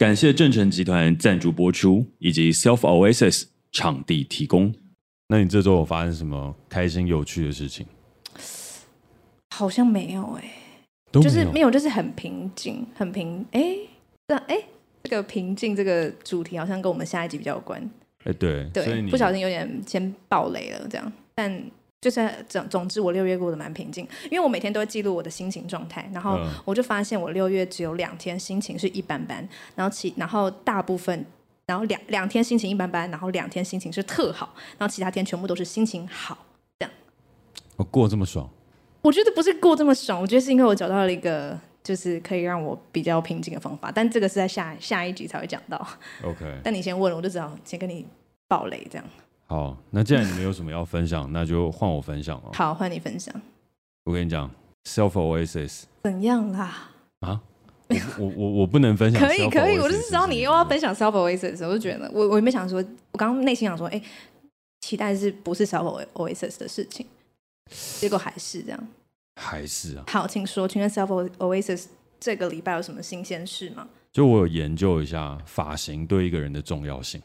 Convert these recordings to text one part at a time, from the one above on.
感谢正成集团赞助播出，以及 Self Oasis 场地提供。那你这周有发生什么开心有趣的事情？好像没有哎、欸，就是没有，就是很平静，很平。哎，这哎，这个平静这个主题好像跟我们下一集比较有关。哎，对对，不小心有点先爆雷了，这样。但就是总总之，我六月过得蛮平静，因为我每天都会记录我的心情状态，然后我就发现我六月只有两天心情是一般般，然后其然后大部分，然后两两天心情一般般，然后两天心情是特好，然后其他天全部都是心情好，这样。我过这么爽？我觉得不是过这么爽，我觉得是因为我找到了一个就是可以让我比较平静的方法，但这个是在下下一集才会讲到。OK，但你先问，我就知道先跟你爆雷这样。好，那既然你们有什么要分享，那就换我分享哦。好，换你分享。我跟你讲，Self Oasis 怎样啦？啊？我我我我不能分享。可以可以，我就是知道你又要分享 Self Oasis，我就觉得我我也没想说，我刚刚内心想说，哎、欸，期待是不是 Self Oasis 的事情？结果还是这样，还是啊。好，请说，请问 Self Oasis 这个礼拜有什么新鲜事吗？就我有研究一下发型对一个人的重要性。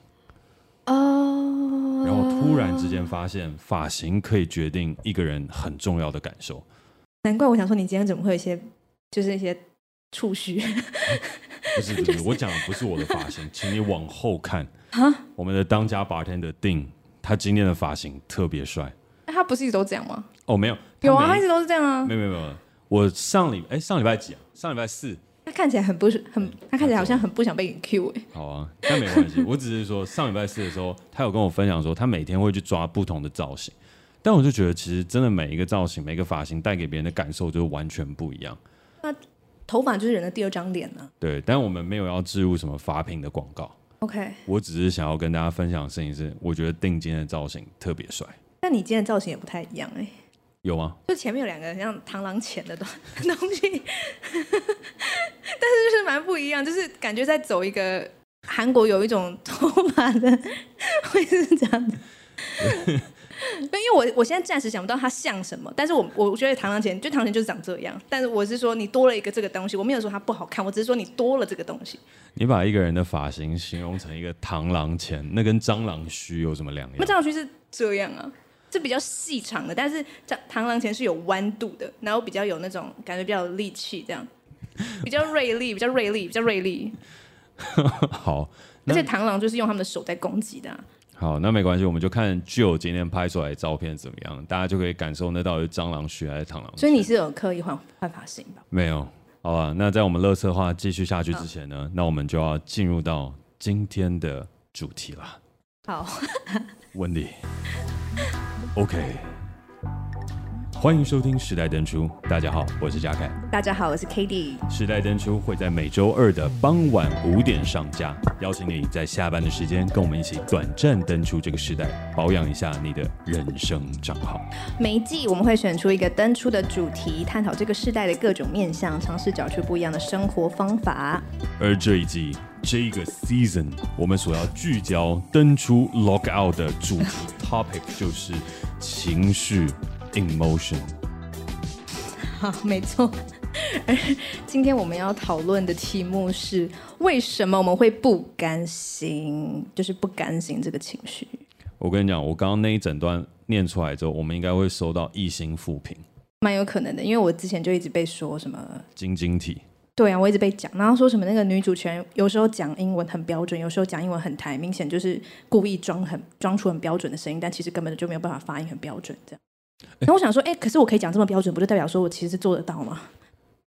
哦、uh。然后突然之间发现，发型可以决定一个人很重要的感受。难怪我想说，你今天怎么会有一些，就是一些触须？不是不是，我讲的不是我的发型，请你往后看。啊？我们的当家 bartender 丁，他今天的发型特别帅。他不是一直都这样吗？哦，没有，有啊，他一直都是这样啊。没有没有没有，我上礼哎上礼拜几啊？上礼拜四。他看起来很不是很，他看起来好像很不想被你 Q 哎。好啊，但没关系，我只是说上礼拜四的时候，他有跟我分享说，他每天会去抓不同的造型。但我就觉得，其实真的每一个造型、每一个发型带给别人的感受就完全不一样。那头发就是人的第二张脸呢。对，但我们没有要置入什么发品的广告。OK，我只是想要跟大家分享的事情是，我觉得定金的造型特别帅。那你今天的造型也不太一样哎、欸，有吗？就前面有两个像螳螂钳的东 东西，但是就是蛮不一样，就是感觉在走一个韩国有一种头发的，会是这样的。因为我我现在暂时想不到它像什么，但是我我觉得螳螂钳就螳螂钳就是长这样，但是我是说你多了一个这个东西，我没有说它不好看，我只是说你多了这个东西。你把一个人的发型形容成一个螳螂钳，那跟蟑螂须有什么两样？那蟑螂须是这样啊。是比较细长的，但是这螳螂钳是有弯度的，然后比较有那种感觉，比较有力气，这样比较锐利，比较锐利，比较锐利。好，而且螳螂就是用他们的手在攻击的啊。好，那没关系，我们就看 Jill 今天拍出来的照片怎么样，大家就可以感受那到底是蟑螂血还是螳螂。所以你是有刻意换换发型吧？没有。好吧，那在我们乐色话继续下去之前呢，那我们就要进入到今天的主题了。好 温迪 ok 欢迎收听时代登出。大家好，我是嘉凯。大家好，我是 KD。时代登出会在每周二的傍晚五点上架，邀请你在下班的时间跟我们一起短暂登出这个时代，保养一下你的人生账号。每一季我们会选出一个登出的主题，探讨这个时代的各种面向，尝试找出不一样的生活方法。而这一季这个 season，我们所要聚焦登出 log out 的主题 topic 就是。情绪，emotion。好，没错。而 今天我们要讨论的题目是：为什么我们会不甘心？就是不甘心这个情绪。我跟你讲，我刚刚那一整段念出来之后，我们应该会收到一星负评。蛮有可能的，因为我之前就一直被说什么晶晶体。对啊，我一直被讲，然后说什么那个女主持人有时候讲英文很标准，有时候讲英文很台，明显就是故意装很装出很标准的声音，但其实根本就没有办法发音很标准这样。然后我想说，哎，可是我可以讲这么标准，不就代表说我其实是做得到吗？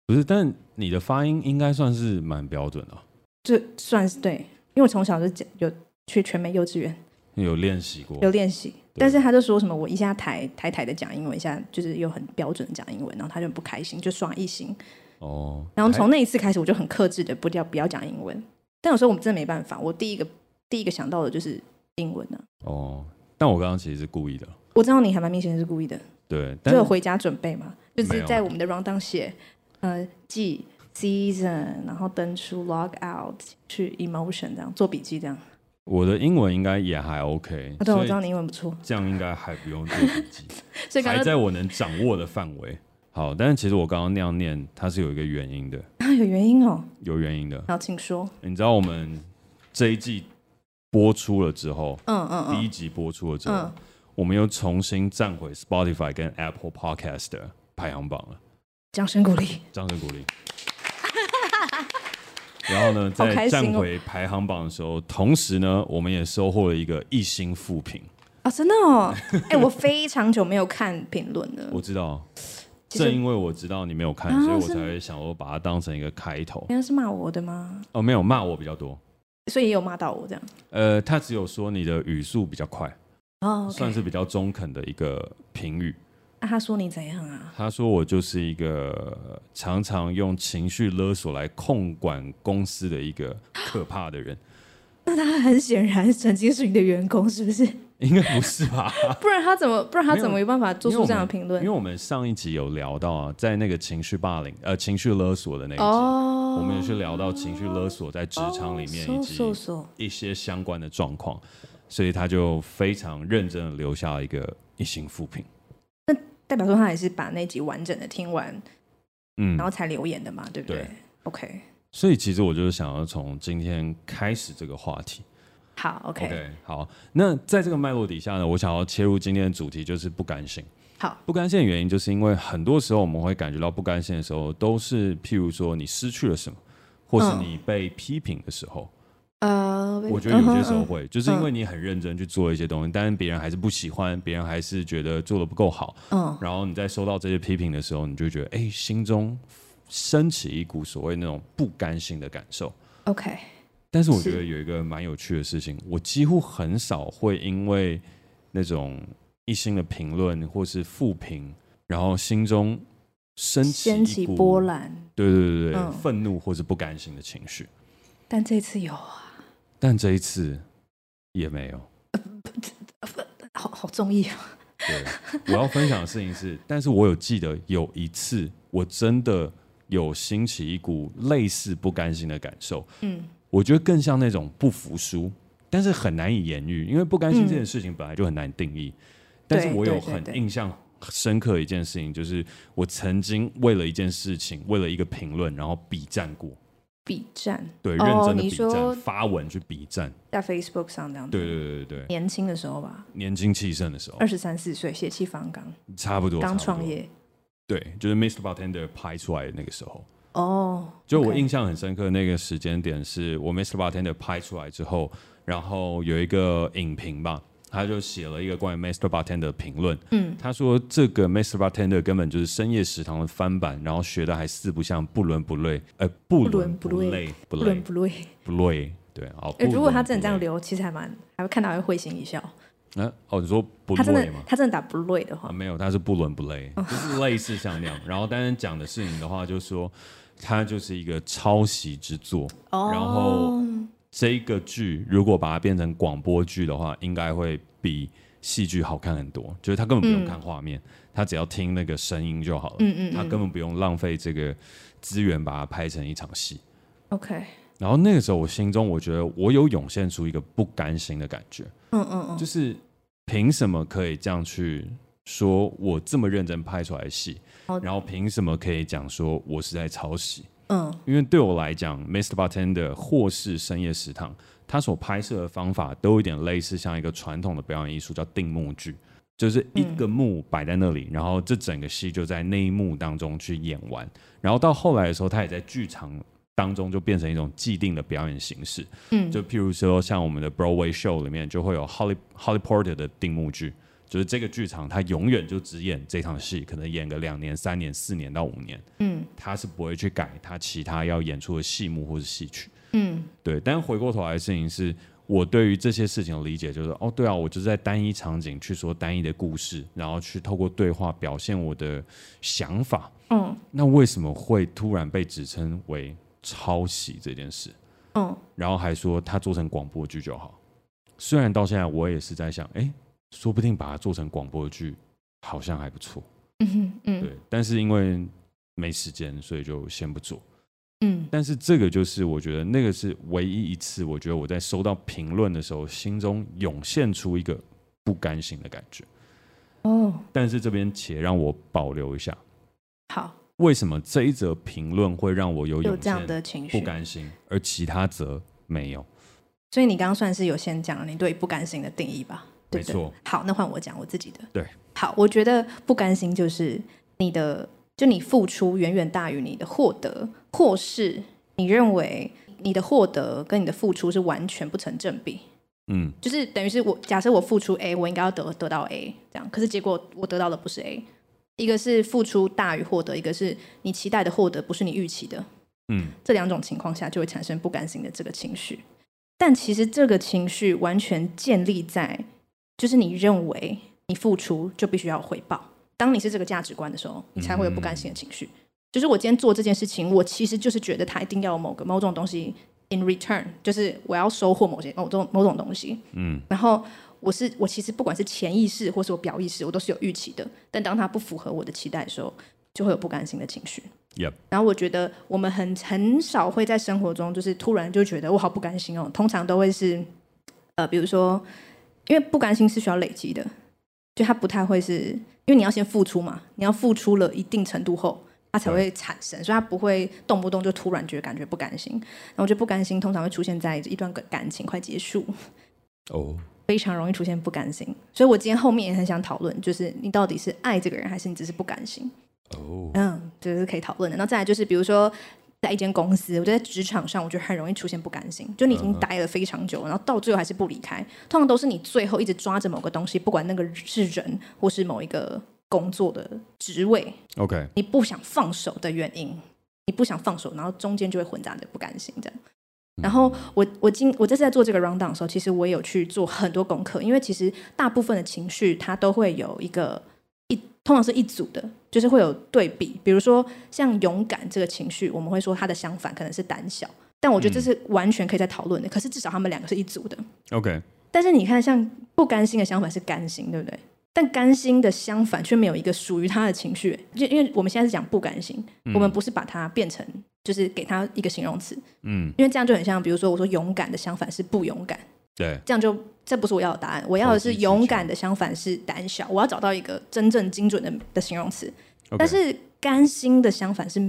不是，但你的发音应该算是蛮标准的。这算是对，因为我从小就讲有去全美幼稚园，有练习过，有练习。但是他就说什么我一下台台台的讲英文，一下就是又很标准的讲英文，然后他就很不开心，就刷一星。哦，然后从那一次开始，我就很克制的不要不要讲英文。但有时候我们真的没办法，我第一个第一个想到的就是英文呢、啊。哦，但我刚刚其实是故意的。我知道你还蛮明显是故意的。对，就有回家准备嘛，就是在我们的 rundown 写，呃，记 season，然后登出 log out 去 emotion 这样做笔记这样。我的英文应该也还 OK。啊，对，我知道你英文不错，这样应该还不用做笔记，所以刚刚还在我能掌握的范围。好，但是其实我刚刚那样念，它是有一个原因的。啊，有原因哦，有原因的。好，请说。你知道我们这一季播出了之后，嗯嗯嗯，第一集播出了之后，嗯我们又重新站回 Spotify 跟 Apple Podcast 的排行榜了。掌声鼓励，掌声鼓励。然后呢，在站回排行榜的时候，同时呢，我们也收获了一个一星负评。啊，真的哦！哎，我非常久没有看评论了。我知道，正因为我知道你没有看，所以我才会想我把它当成一个开头。原来是骂我的吗？哦，没有骂我比较多，所以也有骂到我这样。呃，他只有说你的语速比较快。哦，算是比较中肯的一个评语。那他说你怎样啊？他说我就是一个常常用情绪勒索来控管公司的一个可怕的人。那他很显然曾经是你的员工，是不是？应该不是吧？不然他怎么不然他怎么有办法做出这样的评论？因为我们上一集有聊到啊，在那个情绪霸凌呃情绪勒索的那一集，哦、我们也是聊到情绪勒索在职场里面以及一些相关的状况。所以他就非常认真的留下了一个一星复评。那代表说他也是把那集完整的听完，嗯，然后才留言的嘛，对不对，对？OK。所以其实我就是想要从今天开始这个话题。好，OK。OK，好。那在这个脉络底下呢，我想要切入今天的主题，就是不甘心。好，不甘心的原因就是因为很多时候我们会感觉到不甘心的时候，都是譬如说你失去了什么，或是你被批评的时候。嗯呃，我觉得有些时候会，嗯、就是因为你很认真去做一些东西，嗯、但是别人还是不喜欢，别人还是觉得做的不够好。嗯，然后你在收到这些批评的时候，你就觉得，哎，心中升起一股所谓那种不甘心的感受。OK，但是我觉得有一个蛮有趣的事情，我几乎很少会因为那种一星的评论或是负评，然后心中升起掀起波澜，对对对对，嗯、愤怒或是不甘心的情绪。但这次有啊。但这一次也没有，好好中意啊！对，我要分享的事情是，但是我有记得有一次，我真的有兴起一股类似不甘心的感受。嗯，我觉得更像那种不服输，但是很难以言喻，因为不甘心这件事情本来就很难定义。嗯、但是我有很印象深刻的一件事情，就是我曾经为了一件事情，为了一个评论，然后比战过。笔战对，认真的比战，发文去比战，在 Facebook 上这样子。对对对对，年轻的时候吧，年轻气盛的时候，二十三四岁，血气方刚，差不多，刚创业。对，就是 Mr. Bartender 拍出来的那个时候。哦，就我印象很深刻，那个时间点是我 Mr. Bartender 拍出来之后，然后有一个影评吧。他就写了一个关于 Master Bartender 的评论。嗯，他说这个 Master Bartender 根本就是深夜食堂的翻版，然后学的还四不像，不伦不类。呃，不伦不类，不伦不类，不类。对，好。如果他真的这样留，其实还蛮，还会看到会会心一笑。啊，哦，你说不类吗？他真的，他真的打不类的话，没有，他是不伦不类，就是类似像那样。然后，但是讲的事情的话，就是说他就是一个抄袭之作。哦，然后。这一个剧如果把它变成广播剧的话，应该会比戏剧好看很多。就是他根本不用看画面，嗯、他只要听那个声音就好了。嗯嗯，嗯他根本不用浪费这个资源把它拍成一场戏。OK。然后那个时候，我心中我觉得我有涌现出一个不甘心的感觉。嗯嗯嗯，就是凭什么可以这样去说我这么认真拍出来的戏，然后凭什么可以讲说我是在抄袭？嗯，因为对我来讲，Mr. Bartender 或是深夜食堂，他所拍摄的方法都有点类似，像一个传统的表演艺术，叫定目剧，就是一个幕摆在那里，然后这整个戏就在那一幕当中去演完，然后到后来的时候，他也在剧场当中就变成一种既定的表演形式。嗯，就譬如说像我们的 Broadway show 里面就会有 Holly Holly Porter 的定目剧。就是这个剧场，他永远就只演这场戏，可能演个两年、三年、四年到五年。嗯，他是不会去改他其他要演出的戏目或是戏曲。嗯，对。但回过头来的事情是，我对于这些事情的理解就是，哦，对啊，我就是在单一场景去说单一的故事，然后去透过对话表现我的想法。嗯，那为什么会突然被指称为抄袭这件事？嗯，然后还说他做成广播剧就好。虽然到现在我也是在想，哎。说不定把它做成广播剧，好像还不错。嗯哼，嗯，对。但是因为没时间，所以就先不做。嗯，但是这个就是我觉得那个是唯一一次，我觉得我在收到评论的时候，心中涌现出一个不甘心的感觉。哦，但是这边且让我保留一下。好，为什么这一则评论会让我有有这样的情绪不甘心，而其他则没有？所以你刚刚算是有先讲了你对不甘心的定义吧？对对没错。好，那换我讲我自己的。对，好，我觉得不甘心就是你的，就你付出远远大于你的获得，或是你认为你的获得跟你的付出是完全不成正比。嗯，就是等于是我假设我付出 A，我应该要得得到 A，这样，可是结果我得到的不是 A，一个是付出大于获得，一个是你期待的获得不是你预期的。嗯，这两种情况下就会产生不甘心的这个情绪。但其实这个情绪完全建立在，就是你认为你付出就必须要回报。当你是这个价值观的时候，你才会有不甘心的情绪。嗯、就是我今天做这件事情，我其实就是觉得他一定要有某个某种东西 in return，就是我要收获某些某种某种东西。嗯，然后我是我其实不管是潜意识或是我表意识，我都是有预期的。但当它不符合我的期待的时候，就会有不甘心的情绪。Yep. 然后我觉得我们很很少会在生活中，就是突然就觉得我好不甘心哦。通常都会是，呃，比如说，因为不甘心是需要累积的，就它不太会是，因为你要先付出嘛，你要付出了一定程度后，它才会产生，所以它不会动不动就突然觉得感觉不甘心。然后我觉得不甘心通常会出现在一段感情快结束，哦，oh. 非常容易出现不甘心。所以我今天后面也很想讨论，就是你到底是爱这个人，还是你只是不甘心？哦，oh. 嗯，这、就是可以讨论的。然后再来就是，比如说在一间公司，我觉得在职场上，我觉得很容易出现不甘心。就你已经待了非常久，然后到最后还是不离开，通常都是你最后一直抓着某个东西，不管那个是人或是某一个工作的职位，OK，你不想放手的原因，你不想放手，然后中间就会混杂着不甘心这样。然后我我今我这次在做这个 rundown 的时候，其实我也有去做很多功课，因为其实大部分的情绪它都会有一个。通常是一组的，就是会有对比。比如说像勇敢这个情绪，我们会说它的相反可能是胆小，但我觉得这是完全可以再讨论的。嗯、可是至少他们两个是一组的。OK。但是你看，像不甘心的相反是甘心，对不对？但甘心的相反却没有一个属于他的情绪。就因为我们现在是讲不甘心，嗯、我们不是把它变成就是给他一个形容词。嗯。因为这样就很像，比如说我说勇敢的相反是不勇敢。对。这样就。这不是我要的答案，我要的是勇敢的相反是胆小。我要找到一个真正精准的的形容词。但是甘心的相反是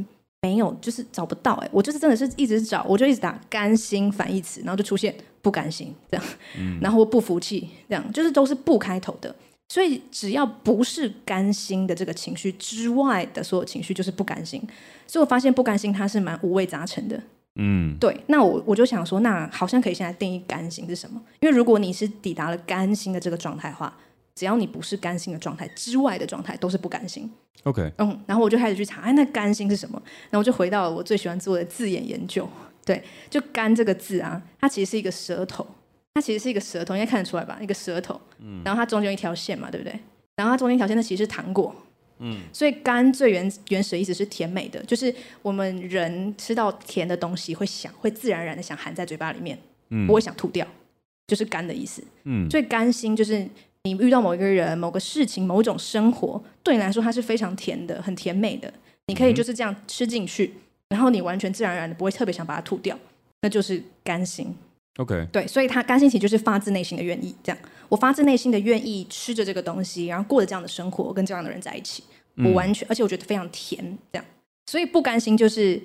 没有，就是找不到。哎，我就是真的是一直找，我就一直打甘心反义词，然后就出现不甘心这样，嗯、然后不服气这样，就是都是不开头的。所以只要不是甘心的这个情绪之外的所有情绪，就是不甘心。所以我发现不甘心它是蛮五味杂陈的。嗯，对，那我我就想说，那好像可以现在定义甘心是什么？因为如果你是抵达了甘心的这个状态的话，只要你不是甘心的状态之外的状态，都是不甘心。OK，嗯，然后我就开始去查，哎，那甘心是什么？然后我就回到了我最喜欢做的字眼研究。对，就甘这个字啊，它其实是一个舌头，它其实是一个舌头，应该看得出来吧？一个舌头，嗯，然后它中间有一条线嘛，对不对？然后它中间一条线，那其实是糖果。嗯，所以甘最原原始的意思是甜美的，就是我们人吃到甜的东西会想，会自然而然的想含在嘴巴里面，嗯，不会想吐掉，就是甘的意思。嗯，所以甘心就是你遇到某一个人、某个事情、某种生活，对你来说它是非常甜的，很甜美的，你可以就是这样吃进去，然后你完全自然而然的不会特别想把它吐掉，那就是甘心。OK，对，所以它甘心其实就是发自内心的愿意这样。我发自内心的愿意吃着这个东西，然后过着这样的生活，跟这样的人在一起，我完全，嗯、而且我觉得非常甜，这样。所以不甘心就是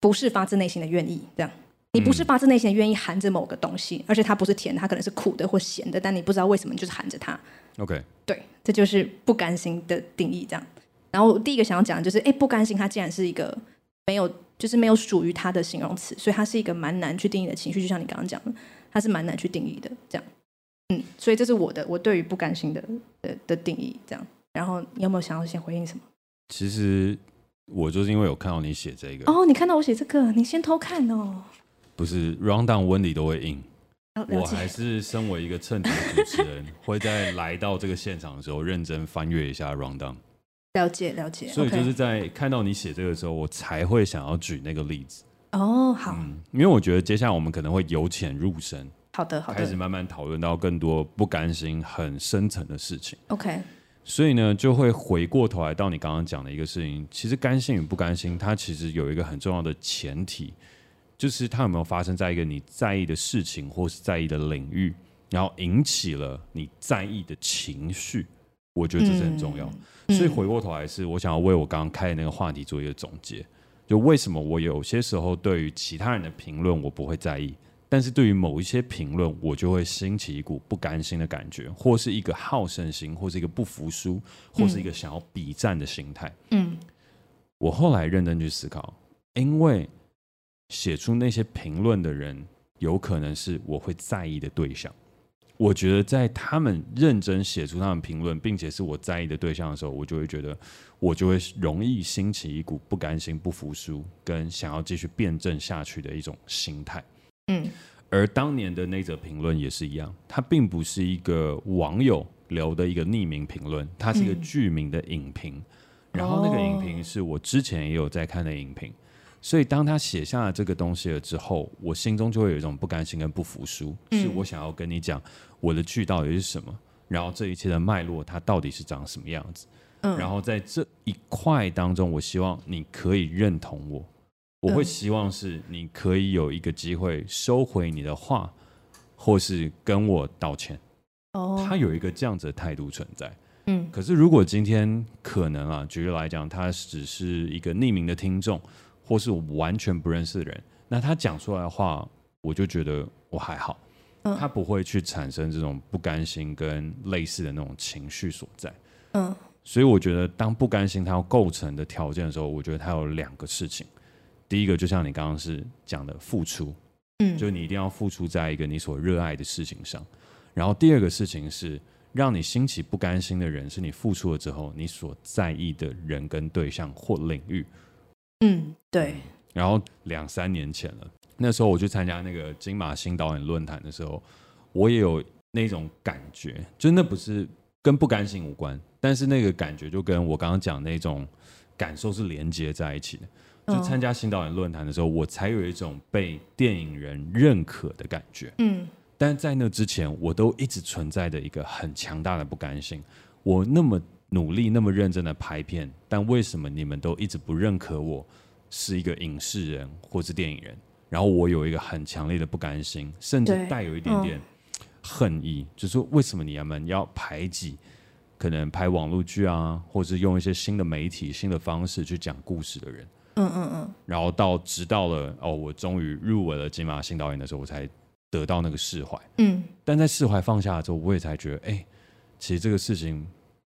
不是发自内心的愿意，这样。你不是发自内心的愿意含着某个东西，嗯、而且它不是甜，它可能是苦的或咸的，但你不知道为什么，就是含着它。OK，对，这就是不甘心的定义，这样。然后第一个想要讲的就是，哎，不甘心，它竟然是一个没有，就是没有属于它的形容词，所以它是一个蛮难去定义的情绪，就像你刚刚讲的，它是蛮难去定义的，这样。嗯，所以这是我的我对于不甘心的的的定义，这样。然后你有没有想要先回应什么？其实我就是因为有看到你写这个哦，你看到我写这个，你先偷看哦。不是 round down 温里都会印。我还是身为一个称职的主持人，会在来到这个现场的时候认真翻阅一下 round down。了解了解。所以就是在看到你写这个的时候，我才会想要举那个例子。哦，好。嗯，因为我觉得接下来我们可能会由浅入深。好的，好的。开始慢慢讨论到更多不甘心、很深层的事情。OK，所以呢，就会回过头来到你刚刚讲的一个事情。其实甘心与不甘心，它其实有一个很重要的前提，就是它有没有发生在一个你在意的事情或是在意的领域，然后引起了你在意的情绪。我觉得这是很重要。嗯、所以回过头来是，我想要为我刚刚开的那个话题做一个总结。就为什么我有些时候对于其他人的评论我不会在意，但是对于某一些评论我就会兴起一股不甘心的感觉，或是一个好胜心，或是一个不服输，或是一个想要比战的心态。嗯，我后来认真去思考，因为写出那些评论的人，有可能是我会在意的对象。我觉得在他们认真写出他们评论，并且是我在意的对象的时候，我就会觉得，我就会容易兴起一股不甘心、不服输，跟想要继续辩证下去的一种心态。嗯，而当年的那则评论也是一样，它并不是一个网友留的一个匿名评论，它是一个剧名的影评。嗯、然后那个影评是我之前也有在看的影评。所以，当他写下了这个东西了之后，我心中就会有一种不甘心跟不服输，嗯、是我想要跟你讲我的剧到底是什么，然后这一切的脉络它到底是长什么样子，嗯、然后在这一块当中，我希望你可以认同我，我会希望是你可以有一个机会收回你的话，或是跟我道歉。哦，他有一个这样子的态度存在。嗯，可是如果今天可能啊，举例来讲，他只是一个匿名的听众。或是我完全不认识的人，那他讲出来的话，我就觉得我还好，嗯、他不会去产生这种不甘心跟类似的那种情绪所在。嗯，所以我觉得当不甘心它要构成的条件的时候，我觉得它有两个事情。第一个就像你刚刚是讲的付出，嗯，就你一定要付出在一个你所热爱的事情上。然后第二个事情是让你兴起不甘心的人，是你付出了之后你所在意的人跟对象或领域。嗯，对。然后两三年前了，那时候我去参加那个金马新导演论坛的时候，我也有那种感觉，就那不是跟不甘心无关，但是那个感觉就跟我刚刚讲那种感受是连接在一起的。就参加新导演论坛的时候，我才有一种被电影人认可的感觉。嗯，但在那之前，我都一直存在着一个很强大的不甘心。我那么。努力那么认真的拍片，但为什么你们都一直不认可我是一个影视人或是电影人？然后我有一个很强烈的不甘心，甚至带有一点点恨意，就是说为什么你们要排挤可能拍网络剧啊，或者是用一些新的媒体、新的方式去讲故事的人？嗯嗯嗯。然后到直到了哦，我终于入围了金马新导演的时候，我才得到那个释怀。嗯。但在释怀放下了之后，我也才觉得，哎，其实这个事情。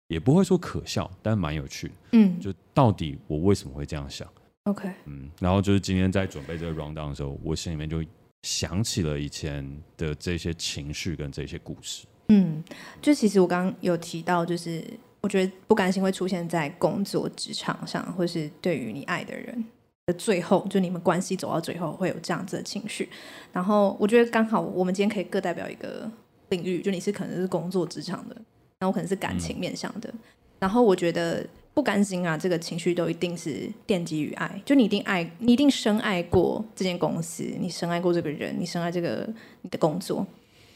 也不会说可笑，但蛮有趣的。嗯，就到底我为什么会这样想？OK，嗯，然后就是今天在准备这个 rundown 的时候，我心里面就想起了以前的这些情绪跟这些故事。嗯，就其实我刚刚有提到，就是我觉得不甘心会出现在工作职场上，或是对于你爱的人的最后，就你们关系走到最后会有这样子的情绪。然后我觉得刚好我们今天可以各代表一个领域，就你是可能是工作职场的。那我可能是感情面向的，嗯、然后我觉得不甘心啊，这个情绪都一定是奠基于爱，就你一定爱，你一定深爱过这间公司，你深爱过这个人，你深爱这个你的工作，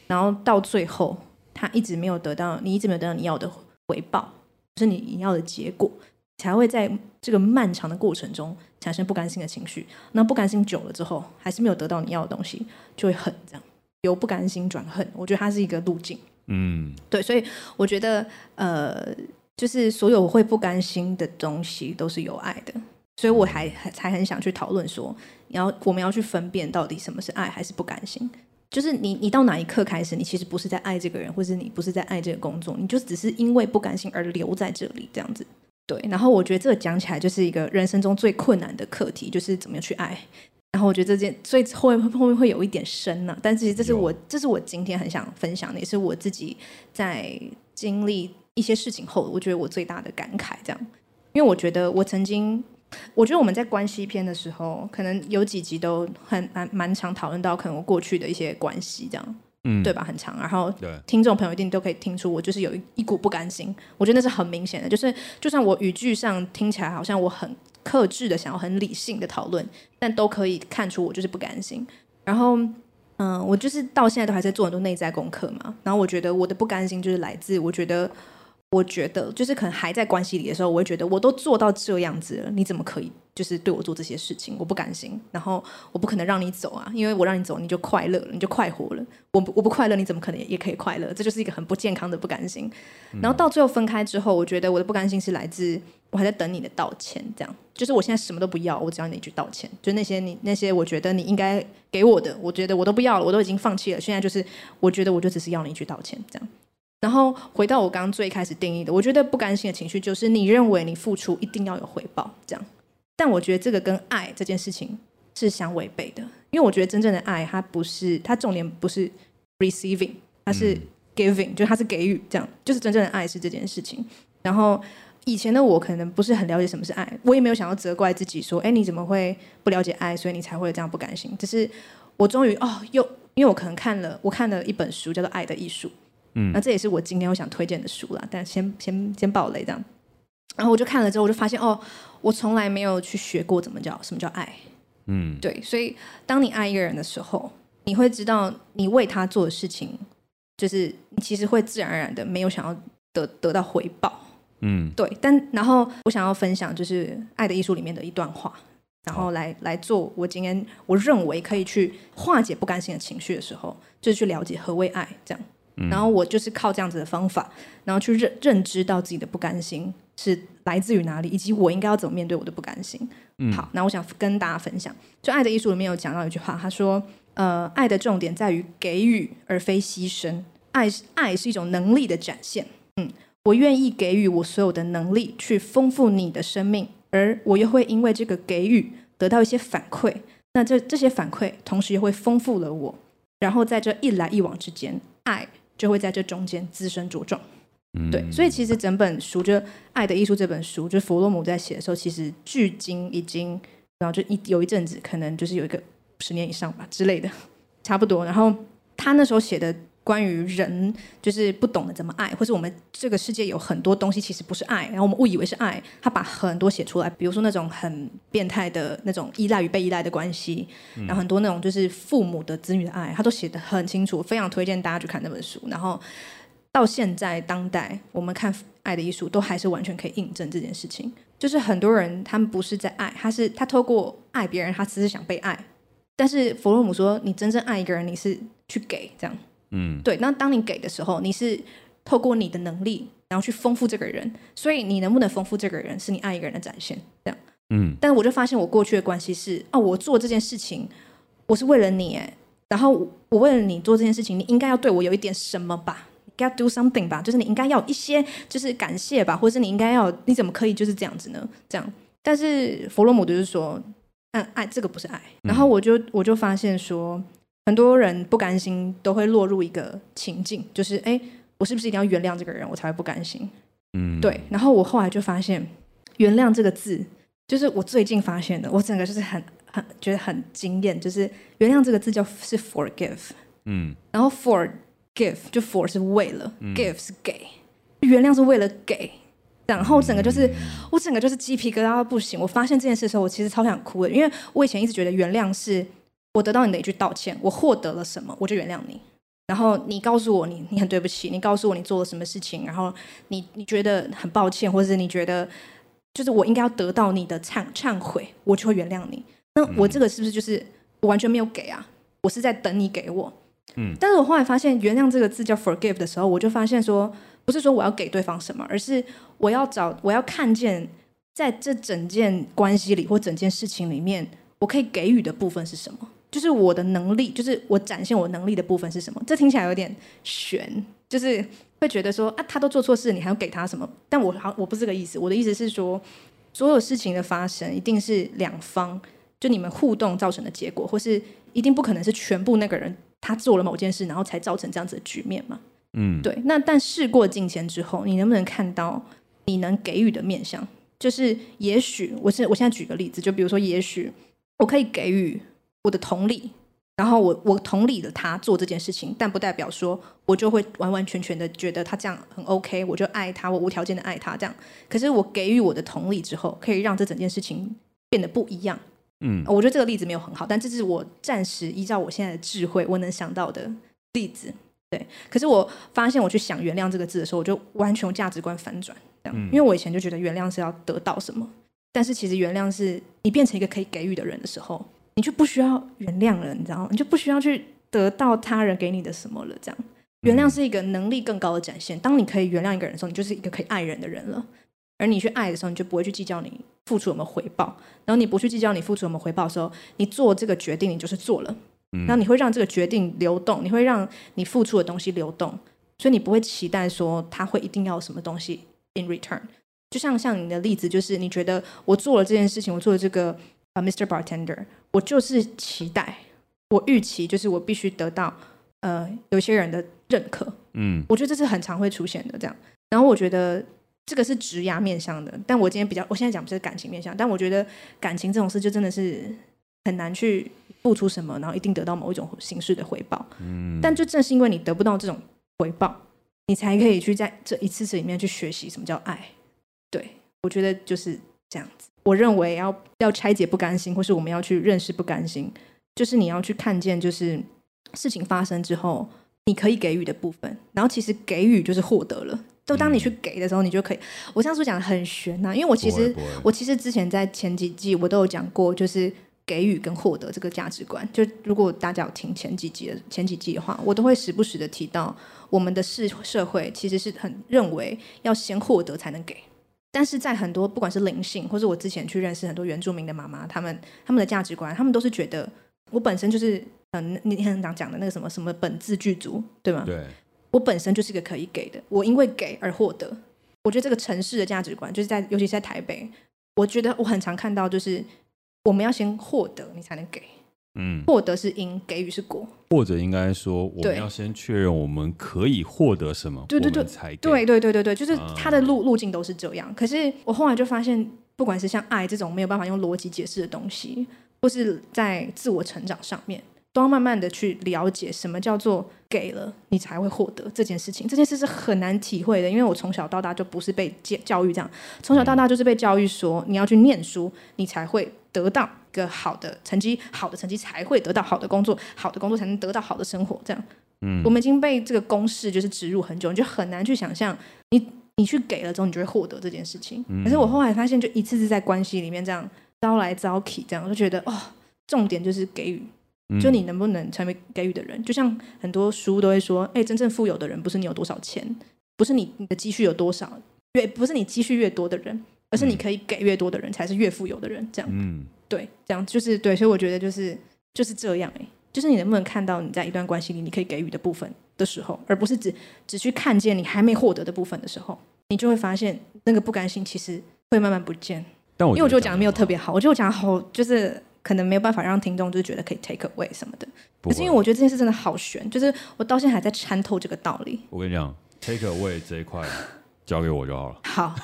然后到最后他一直没有得到，你一直没有得到你要的回报，就是你要的结果，才会在这个漫长的过程中产生不甘心的情绪。那不甘心久了之后，还是没有得到你要的东西，就会恨，这样由不甘心转恨，我觉得它是一个路径。嗯，对，所以我觉得，呃，就是所有会不甘心的东西都是有爱的，所以我还还才很想去讨论说，你要我们要去分辨到底什么是爱还是不甘心。就是你你到哪一刻开始，你其实不是在爱这个人，或是你不是在爱这个工作，你就只是因为不甘心而留在这里这样子。对，然后我觉得这个讲起来就是一个人生中最困难的课题，就是怎么样去爱。然后我觉得这件，所以后面后面会有一点深呢、啊。但其实这是我，这是我今天很想分享的，也是我自己在经历一些事情后，我觉得我最大的感慨。这样，因为我觉得我曾经，我觉得我们在关系篇的时候，可能有几集都很蛮蛮常讨论到可能我过去的一些关系，这样，嗯，对吧？很长。然后对听众朋友一定都可以听出我就是有一一股不甘心。我觉得那是很明显的，就是就算我语句上听起来好像我很。克制的想要很理性的讨论，但都可以看出我就是不甘心。然后，嗯，我就是到现在都还在做很多内在功课嘛。然后我觉得我的不甘心就是来自我觉得我觉得就是可能还在关系里的时候，我会觉得我都做到这样子了，你怎么可以就是对我做这些事情？我不甘心，然后我不可能让你走啊，因为我让你走，你就快乐了，你就快活了。我不我不快乐，你怎么可能也可以快乐？这就是一个很不健康的不甘心。然后到最后分开之后，我觉得我的不甘心是来自我还在等你的道歉，这样就是我现在什么都不要，我只要你一句道歉，就那些你那些我觉得你应该给我的，我觉得我都不要了，我都已经放弃了。现在就是我觉得我就只是要你一句道歉，这样。然后回到我刚刚最开始定义的，我觉得不甘心的情绪就是你认为你付出一定要有回报，这样。但我觉得这个跟爱这件事情是相违背的，因为我觉得真正的爱，它不是它重点不是 receiving，它是 giving，嗯，就它是给予，这样就是真正的爱是这件事情。然后以前的我可能不是很了解什么是爱，我也没有想要责怪自己说，哎，你怎么会不了解爱，所以你才会这样不甘心。只是我终于哦，又因为我可能看了我看了一本书，叫做《爱的艺术》。嗯，那这也是我今天我想推荐的书啦，但先先先爆雷这样。然后我就看了之后，我就发现哦，我从来没有去学过怎么叫什么叫爱。嗯，对，所以当你爱一个人的时候，你会知道你为他做的事情，就是你其实会自然而然的没有想要得得到回报。嗯，对。但然后我想要分享就是《爱的艺术》里面的一段话，然后来来做我今天我认为可以去化解不甘心的情绪的时候，就是去了解何为爱这样。然后我就是靠这样子的方法，然后去认认知到自己的不甘心是来自于哪里，以及我应该要怎么面对我的不甘心。嗯、好，那我想跟大家分享，就《爱的艺术》里面有讲到一句话，他说：“呃，爱的重点在于给予，而非牺牲。爱是爱是一种能力的展现。嗯，我愿意给予我所有的能力去丰富你的生命，而我又会因为这个给予得到一些反馈。那这这些反馈同时又会丰富了我，然后在这一来一往之间，爱。”就会在这中间滋生茁壮，嗯，对，所以其实整本书就《爱的艺术》这本书，就弗洛姆在写的时候，其实距今已经，然后就一有一阵子，可能就是有一个十年以上吧之类的，差不多。然后他那时候写的。关于人就是不懂得怎么爱，或是我们这个世界有很多东西其实不是爱，然后我们误以为是爱。他把很多写出来，比如说那种很变态的那种依赖与被依赖的关系，然后很多那种就是父母的子女的爱，他都写的很清楚，非常推荐大家去看那本书。然后到现在当代，我们看《爱的艺术》都还是完全可以印证这件事情。就是很多人他们不是在爱，他是他透过爱别人，他只是想被爱。但是弗洛姆说，你真正爱一个人，你是去给这样。嗯，对。那当你给的时候，你是透过你的能力，然后去丰富这个人。所以你能不能丰富这个人，是你爱一个人的展现。这样，嗯。但我就发现，我过去的关系是，哦，我做这件事情，我是为了你，哎。然后我为了你做这件事情，你应该要对我有一点什么吧？你该要 do something 吧？就是你应该要一些，就是感谢吧，或者是你应该要，你怎么可以就是这样子呢？这样。但是弗洛姆就是说，嗯，爱这个不是爱。然后我就我就发现说。很多人不甘心，都会落入一个情境，就是哎，我是不是一定要原谅这个人，我才会不甘心？嗯，对。然后我后来就发现，原谅这个字，就是我最近发现的，我整个就是很很觉得很惊艳，就是原谅这个字叫是 forgive，嗯，然后 forgive 就 for 是为了，嗯，give 是给，原谅是为了给，然后整个就是，嗯，我整个就是鸡皮疙瘩到不行。我发现这件事的时候，我其实超想哭的，因为我以前一直觉得原谅是。我得到你的一句道歉，我获得了什么，我就原谅你。然后你告诉我你你很对不起，你告诉我你做了什么事情，然后你你觉得很抱歉，或者是你觉得就是我应该要得到你的忏忏悔，我就会原谅你。那我这个是不是就是我完全没有给啊？我是在等你给我。嗯。但是我后来发现，原谅这个字叫 forgive 的时候，我就发现说，不是说我要给对方什么，而是我要找我要看见在这整件关系里或整件事情里面，我可以给予的部分是什么。就是我的能力，就是我展现我能力的部分是什么？这听起来有点悬，就是会觉得说啊，他都做错事，你还要给他什么？但我好，我不是这个意思。我的意思是说，所有事情的发生一定是两方，就你们互动造成的结果，或是一定不可能是全部那个人他做了某件事，然后才造成这样子的局面嘛？嗯，对。那但事过境迁之后，你能不能看到你能给予的面向？就是也许我是我现在举个例子，就比如说，也许我可以给予。我的同理，然后我我同理了他做这件事情，但不代表说我就会完完全全的觉得他这样很 OK，我就爱他，我无条件的爱他这样。可是我给予我的同理之后，可以让这整件事情变得不一样。嗯，我觉得这个例子没有很好，但这是我暂时依照我现在的智慧我能想到的例子。对。可是我发现我去想原谅这个字的时候，我就完全价值观反转，这样。因为我以前就觉得原谅是要得到什么，但是其实原谅是你变成一个可以给予的人的时候，你就不需要原谅了，你知道吗？你就不需要去得到他人给你的什么了，这样。原谅是一个能力更高的展现。当你可以原谅一个人的时候，你就是一个可以爱人的人了。而你去爱的时候，你就不会去计较你付出有没有回报。然后你不去计较你付出有没有回报的时候，你做这个决定，你就是做了。然后你会让这个决定流动，你会让你付出的东西流动。所以你不会期待说他会一定要什么东西 in return。就像像你的例子，就是你觉得我做了这件事情，我做了这个呃 Mr. Bartender，我就是期待，我预期就是我必须得到。呃，有些人的认可，嗯，我觉得这是很常会出现的这样。然后我觉得这个是职涯面向的，但我今天比较，我现在讲不是感情面向，但我觉得感情这种事就真的是很难去付出什么，然后一定得到某一种形式的回报。嗯，但就正是因为你得不到这种回报，你才可以去在这一次次里面去学习什么叫爱。对，我觉得就是这样子。我认为要要拆解不甘心，或是我们要去认识不甘心，就是你要去看见，就是。事情发生之后，你可以给予的部分，然后其实给予就是获得了。就当你去给的时候，你就可以。我上次讲的很玄呐、啊，因为我其实我其实之前在前几季我都有讲过，就是给予跟获得这个价值观。就如果大家有听前几季的前几季的话，我都会时不时的提到，我们的社社会其实是很认为要先获得才能给。但是在很多不管是灵性，或是我之前去认识很多原住民的妈妈，他们他们的价值观，他们都是觉得我本身就是。嗯，你很常讲的那个什么什么本自具足，对吗？对，我本身就是一个可以给的，我因为给而获得。我觉得这个城市的价值观，就是在尤其是在台北，我觉得我很常看到，就是我们要先获得，你才能给。嗯，获得是因，给予是果。或者应该说，我们要先确认我们可以获得什么，对对对，才对对对对对，就是它的路路径都是这样。可是我后来就发现，不管是像爱这种没有办法用逻辑解释的东西，或是在自我成长上面。都要慢慢的去了解什么叫做给了你才会获得这件事情，这件事是很难体会的，因为我从小到大就不是被教教育这样，从小到大就是被教育说你要去念书，你才会得到一个好的成绩，好的成绩才会得到好的工作，好的工作才能得到好的生活，这样。嗯，我们已经被这个公式就是植入很久，你就很难去想象你你去给了之后，你就会获得这件事情。可是我后来发现，就一次次在关系里面这样招来招去，这样我就觉得哦，重点就是给予。就你能不能成为给予的人？就像很多书都会说，哎，真正富有的人不是你有多少钱，不是你你的积蓄有多少，越不是你积蓄越多的人，而是你可以给越多的人才是越富有的人。这样，嗯，对，这样就是对。所以我觉得就是就是这样，哎，就是你能不能看到你在一段关系里你可以给予的部分的时候，而不是只只去看见你还没获得的部分的时候，你就会发现那个不甘心其实会慢慢不见。但我因为我觉得讲的没有特别好，我觉得我讲好就是。可能没有办法让听众就是觉得可以 take away 什么的，可是因为我觉得这件事真的好悬，就是我到现在还在参透这个道理。我跟你讲，take away 这一块交给我就好了。好，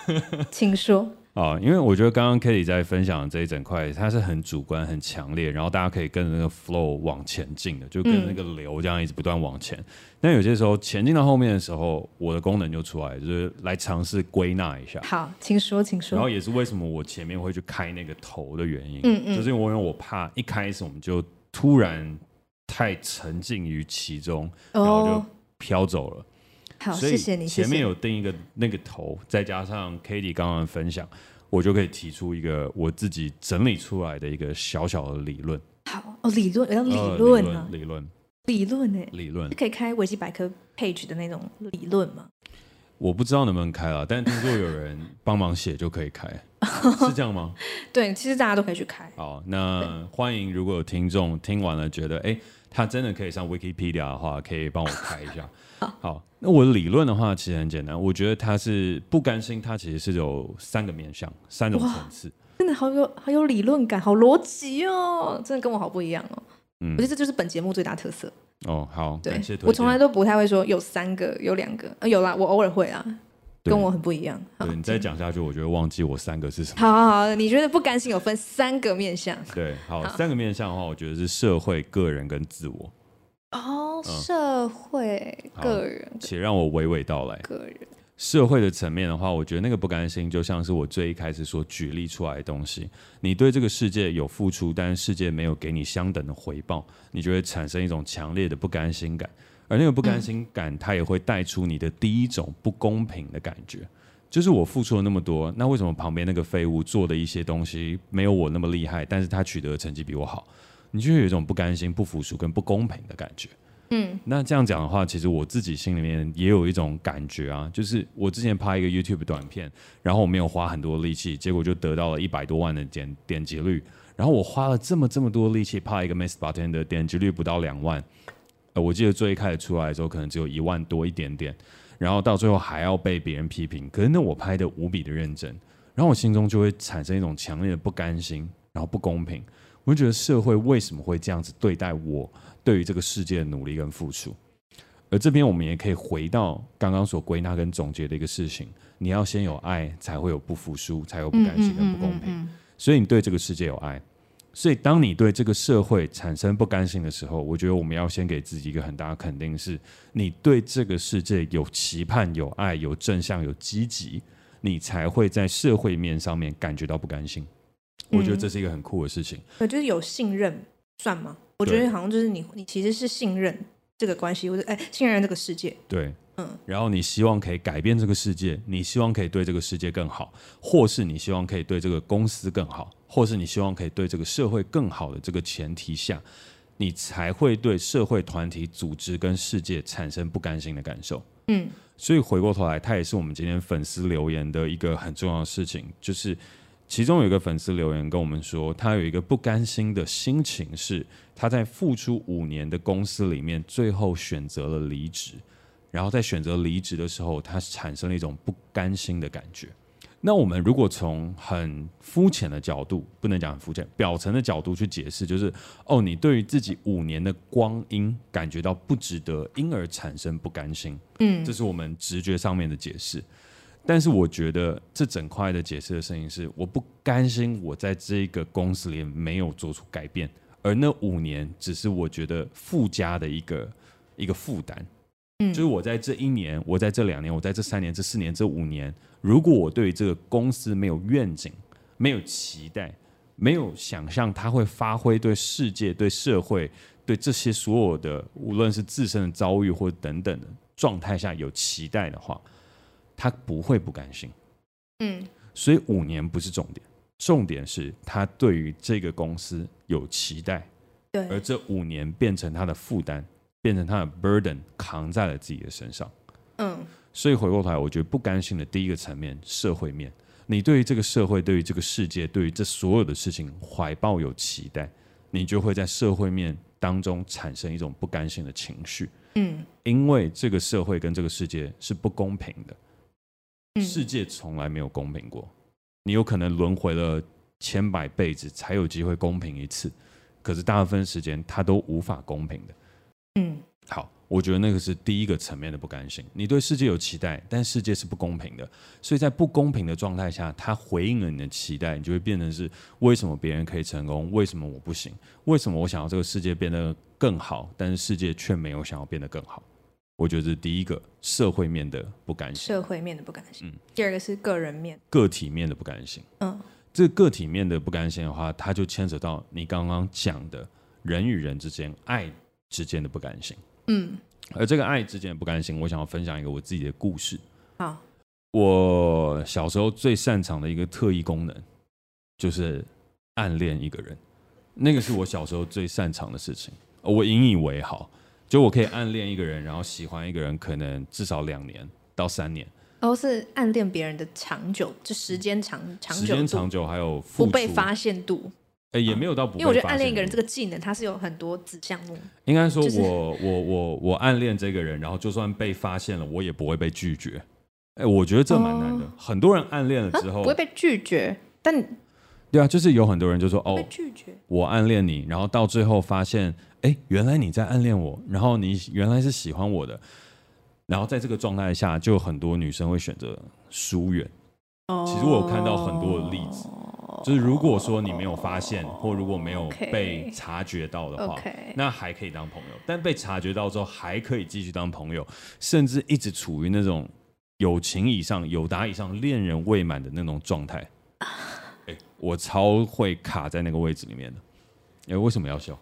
请说。啊，因为我觉得刚刚 Katie 在分享的这一整块，它是很主观、很强烈，然后大家可以跟着那个 flow 往前进的，就跟那个流这样一直不断往前。那、嗯、有些时候前进到后面的时候，我的功能就出来，就是来尝试归纳一下。好，请说，请说。然后也是为什么我前面会去开那个头的原因，嗯嗯，就是因为我怕一开始我们就突然太沉浸于其中，然后就飘走了。哦好，谢谢你。前面有定一个那个头，再加上 Katie 刚刚分享，我就可以提出一个我自己整理出来的一个小小的理论。好哦，理论要理论啊，理论，理论哎，理论可以开维基百科 page 的那种理论吗？我不知道能不能开啊，但听说有人帮忙写就可以开，是这样吗？对，其实大家都可以去开。好，那欢迎如果有听众听完了觉得哎，他真的可以上 Wikipedia 的话，可以帮我开一下。好，那我的理论的话其实很简单，我觉得它是不甘心，它其实是有三个面向，三种层次，真的好有好有理论感，好逻辑哦，真的跟我好不一样哦。嗯，我觉得这就是本节目最大特色。哦，好，对，我从来都不太会说有三个，有两个，呃，有啦，我偶尔会啊，跟我很不一样。对，你再讲下去，我觉得忘记我三个是什么。好 好好，你觉得不甘心有分三个面向？对，好，三个面向的话，我觉得是社会、个人跟自我。哦，社会、嗯、个人，且让我娓娓道来。个人社会的层面的话，我觉得那个不甘心，就像是我最一开始所举例出来的东西。你对这个世界有付出，但是世界没有给你相等的回报，你就会产生一种强烈的不甘心感。而那个不甘心感，它也会带出你的第一种不公平的感觉，就是我付出了那么多，那为什么旁边那个废物做的一些东西没有我那么厉害，但是他取得的成绩比我好，你就会有一种不甘心、不服输跟不公平的感觉。嗯，那这样讲的话，其实我自己心里面也有一种感觉啊，就是我之前拍一个 YouTube 短片，然后我没有花很多力气，结果就得到了一百多万的点点击率。然后我花了这么这么多力气拍一个 Miss Bartender 的点击率不到两万，呃，我记得最一开始出来的时候可能只有一万多一点点，然后到最后还要被别人批评，可是那我拍的无比的认真，然后我心中就会产生一种强烈的不甘心，然后不公平，我就觉得社会为什么会这样子对待我？对于这个世界的努力跟付出，而这边我们也可以回到刚刚所归纳跟总结的一个事情：你要先有爱，才会有不服输，才有不甘心跟不公平。所以你对这个世界有爱，所以当你对这个社会产生不甘心的时候，我觉得我们要先给自己一个很大的肯定：是你对这个世界有期盼、有爱、有正向、有积极，你才会在社会面上面感觉到不甘心。我觉得这是一个很酷的事情。我就是有信任，算吗？我觉得好像就是你，你其实是信任这个关系，或者哎，信任这个世界。对，嗯。然后你希望可以改变这个世界，你希望可以对这个世界更好，或是你希望可以对这个公司更好，或是你希望可以对这个社会更好的这个前提下，你才会对社会团体、组织跟世界产生不甘心的感受。嗯。所以回过头来，它也是我们今天粉丝留言的一个很重要的事情，就是。其中有一个粉丝留言跟我们说，他有一个不甘心的心情，是他在付出五年的公司里面，最后选择了离职。然后在选择离职的时候，他产生了一种不甘心的感觉。那我们如果从很肤浅的角度，不能讲很肤浅，表层的角度去解释，就是哦，你对于自己五年的光阴感觉到不值得，因而产生不甘心。嗯，这是我们直觉上面的解释。但是我觉得这整块的解释的声音是，我不甘心我在这个公司里没有做出改变，而那五年只是我觉得附加的一个一个负担。嗯，就是我在这一年，我在这两年，我在这三年、这四年、这五年，如果我对这个公司没有愿景、没有期待、没有想象它会发挥对世界、对社会、对这些所有的，无论是自身的遭遇或等等的状态下有期待的话。他不会不甘心，嗯，所以五年不是重点，重点是他对于这个公司有期待，对，而这五年变成他的负担，变成他的 burden，扛在了自己的身上，嗯，所以回过头来，我觉得不甘心的第一个层面，社会面，你对于这个社会，对于这个世界，对于这所有的事情怀抱有期待，你就会在社会面当中产生一种不甘心的情绪，嗯，因为这个社会跟这个世界是不公平的。世界从来没有公平过，你有可能轮回了千百辈子才有机会公平一次，可是大部分时间它都无法公平的。嗯，好，我觉得那个是第一个层面的不甘心。你对世界有期待，但世界是不公平的，所以在不公平的状态下，它回应了你的期待，你就会变成是为什么别人可以成功，为什么我不行？为什么我想要这个世界变得更好，但是世界却没有想要变得更好？我觉得这是第一个社会面的不甘心，社会面的不甘心。嗯，第二个是个人面，个体面的不甘心。嗯，这个个体面的不甘心的话，它就牵扯到你刚刚讲的人与人之间爱之间的不甘心。嗯，而这个爱之间的不甘心，我想要分享一个我自己的故事。好，我小时候最擅长的一个特异功能，就是暗恋一个人。那个是我小时候最擅长的事情，我引以为豪。就我可以暗恋一个人，然后喜欢一个人，可能至少两年到三年。哦，是暗恋别人的长久，就时间长长久，时间长久还有不被发现度。哎，也没有到不被。因为我觉得暗恋一个人这个技能，它是有很多子项目。应该说我我我我暗恋这个人，然后就算被发现了，我也不会被拒绝。哎，我觉得这蛮难的。很多人暗恋了之后不会被拒绝，但对啊，就是有很多人就说哦，拒绝我暗恋你，然后到最后发现。哎，原来你在暗恋我，然后你原来是喜欢我的，然后在这个状态下，就很多女生会选择疏远。Oh, 其实我有看到很多的例子，就是如果说你没有发现，或如果没有被察觉到的话.那还可以当朋友；但被察觉到之后，还可以继续当朋友，甚至一直处于那种友情以上、友达以上、恋人未满的那种状态。哎，我超会卡在那个位置里面的。哎，为什么要笑？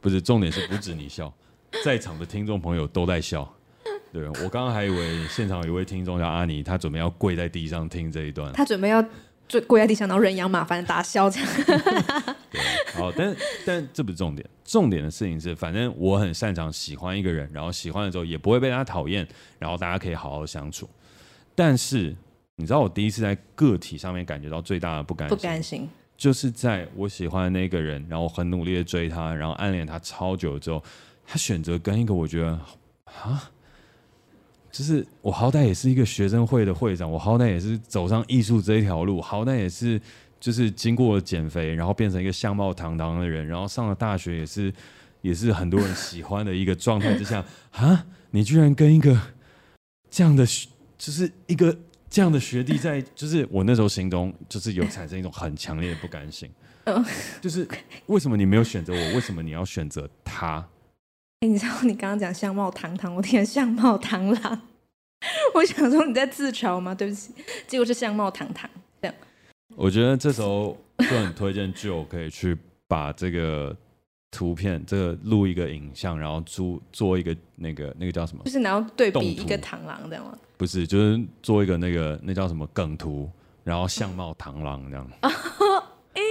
不是重点是不止你笑，在场的听众朋友都在笑。对，我刚刚还以为现场有一位听众叫阿尼，他准备要跪在地上听这一段。他准备要跪跪在地上，然后人仰马翻大笑这样。对，好，但但这不是重点，重点的事情是，反正我很擅长喜欢一个人，然后喜欢的时候也不会被他讨厌，然后大家可以好好相处。但是你知道，我第一次在个体上面感觉到最大的不甘心，不甘心，就是在我喜欢的那个人，然后很努力的追他，然后暗恋他超久之后，他选择跟一个我觉得啊。就是我好歹也是一个学生会的会长，我好歹也是走上艺术这一条路，好歹也是就是经过了减肥，然后变成一个相貌堂堂的人，然后上了大学也是也是很多人喜欢的一个状态之下，啊，你居然跟一个这样的，就是一个这样的学弟在，就是我那时候心中就是有产生一种很强烈的不甘心，嗯就是为什么你没有选择我？为什么你要选择他？欸、你知道你刚刚讲相貌堂堂，我听相貌螳螂，我想说你在自嘲吗？对不起，结果是相貌堂堂这样。我觉得这时候就很推荐 Joe 可以去把这个图片，这个录一个影像，然后做做一个那个那个叫什么？就是然后对比一个螳螂这样吗？不是，就是做一个那个那叫什么梗图，然后相貌螳螂这样。哎、欸，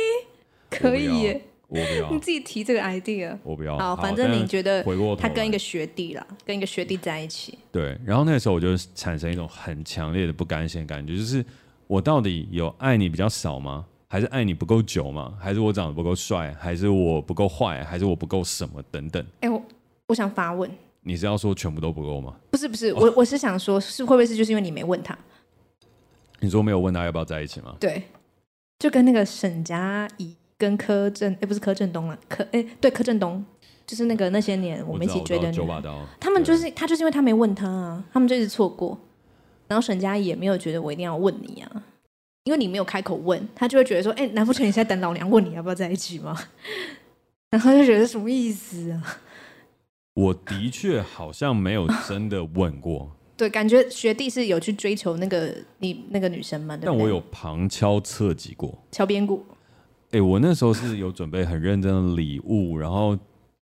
可以耶。我不要，你自己提这个 idea。我不要。好，反正你觉得他跟一个学弟啦，跟一个学弟在一起。对，然后那个时候我就产生一种很强烈的不甘心的感觉，就是我到底有爱你比较少吗？还是爱你不够久吗？还是我长得不够帅？还是我不够坏？还是我不够什么等等？哎、欸，我我想发问，你是要说全部都不够吗？不是不是，我 我是想说，是会不会是就是因为你没问他？你说没有问他要不要在一起吗？对，就跟那个沈佳宜。跟柯震，哎、欸，不是柯震东了，柯，哎、欸，对，柯震东，就是那个那些年我们一起追的女的，他们就是他就是因为他没问他啊，他们就一直错过，然后沈佳宜也没有觉得我一定要问你啊，因为你没有开口问，他就会觉得说，哎、欸，难不成你现在等老娘问你要不要在一起吗？然后就觉得什么意思啊？我的确好像没有真的问过，对，感觉学弟是有去追求那个你那个女生嘛，对对？但我有旁敲侧击过，敲边鼓。哎、欸，我那时候是有准备很认真的礼物，然后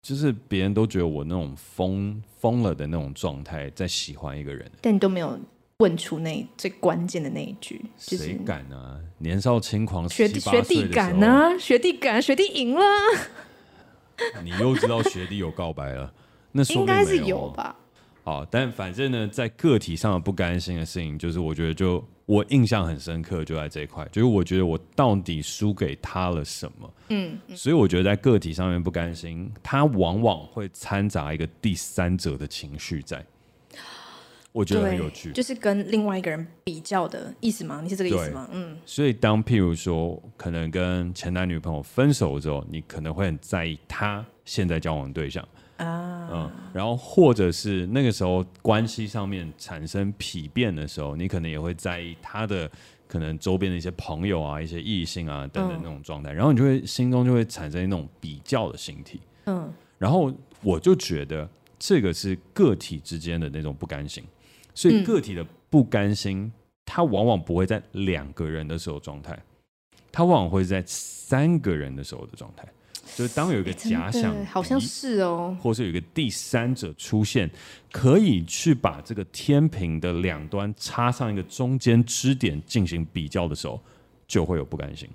就是别人都觉得我那种疯疯了的那种状态在喜欢一个人，但你都没有问出那最关键的那一句，谁、就是、敢啊？年少轻狂，学弟学弟敢啊？学弟敢，学弟赢了。你又知道学弟有告白了，那说应该是有吧？好，但反正呢，在个体上的不甘心的事情，就是我觉得就。我印象很深刻，就在这一块，就是我觉得我到底输给他了什么？嗯，嗯，所以我觉得在个体上面不甘心，他往往会掺杂一个第三者的情绪在，我觉得很有趣，就是跟另外一个人比较的意思吗？你是这个意思吗？嗯，所以当譬如说，可能跟前男女朋友分手之后，你可能会很在意他现在交往的对象。啊，嗯，然后或者是那个时候关系上面产生疲变的时候，你可能也会在意他的可能周边的一些朋友啊、一些异性啊等等那种状态，然后你就会心中就会产生那种比较的心体，嗯，然后我就觉得这个是个体之间的那种不甘心，所以个体的不甘心，它往往不会在两个人的时候状态，它往往会在三个人的时候的状态。就是当有一个假想，好像是哦，或是有一个第三者出现，可以去把这个天平的两端插上一个中间支点进行比较的时候，就会有不甘心。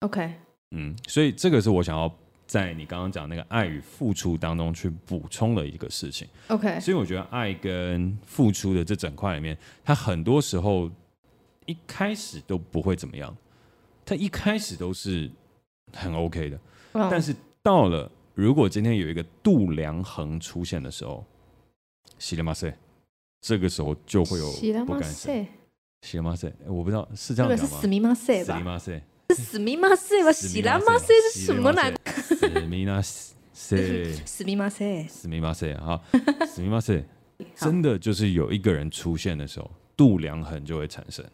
OK，嗯，所以这个是我想要在你刚刚讲那个爱与付出当中去补充了一个事情。OK，所以我觉得爱跟付出的这整块里面，它很多时候一开始都不会怎么样，它一开始都是很 OK 的。但是到了，如果今天有一个度量衡出现的时候，西了马塞，这个时候就会有不甘心。西了马塞，我不知道是这样讲吗？死密马塞吧？西了马塞是什么来？死密马塞，死密马塞，死密马塞哈，死密马塞，真的就是有一个人出现的时候，度量衡就会产生。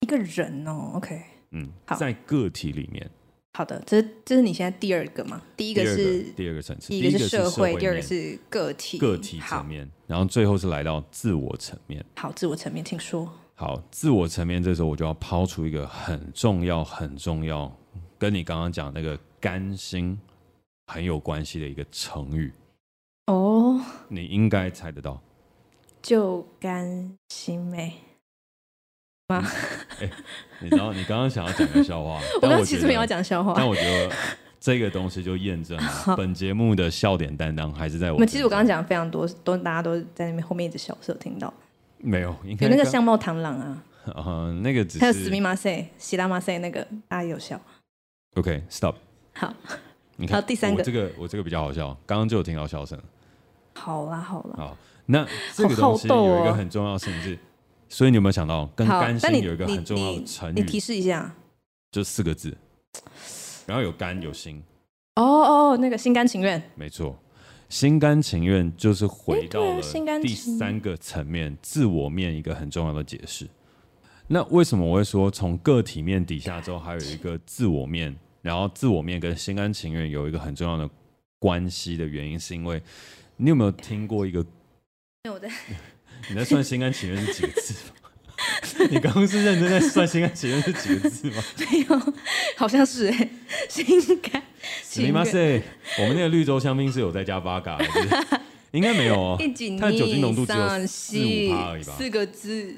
一个人哦，OK，嗯，在个体里面。好的，这是这是你现在第二个嘛？第一个是第二个层次，第一个是社会，第二个是个体，个体层面，然后最后是来到自我层面。好，自我层面，请说。好，自我层面，这时候我就要抛出一个很重要、很重要，跟你刚刚讲那个甘心很有关系的一个成语。哦，哦，你应该猜得到。就甘心妹吗？哎，你知道你刚刚想要讲个笑话，我刚刚其实没有讲笑话，但我觉得这个东西就验证了本节目的笑点担当还是在我。其实我刚刚讲的非常多，都大家都在那边后面一直笑，是有听到？没有，有那个相貌螳螂啊，啊，那个只是还有死密马赛、希拉马赛那个，大家有效。OK，Stop。好，你看第三个，这个我这个比较好笑，刚刚就有听到笑声。好啦，好啦。好。那这个东西有一个很重要的事情是，所以你有没有想到跟甘心有一个很重要的成语？你提示一下，就四个字，然后有甘有心。哦哦，那个心甘情愿。没错，心甘情愿就是回到了第三个层面，自我面一个很重要的解释。那为什么我会说从个体面底下之后还有一个自我面，然后自我面跟心甘情愿有一个很重要的关系的原因，是因为你有没有听过一个？有的，你在算心甘情愿是几个字吗？你刚刚是认真在算心甘情愿这几个字吗？没有，好像是哎，心甘情愿。我们那个绿洲香槟是有在加八嘎，应该没有哦。它的酒精浓度只有四五趴而已吧？四个字。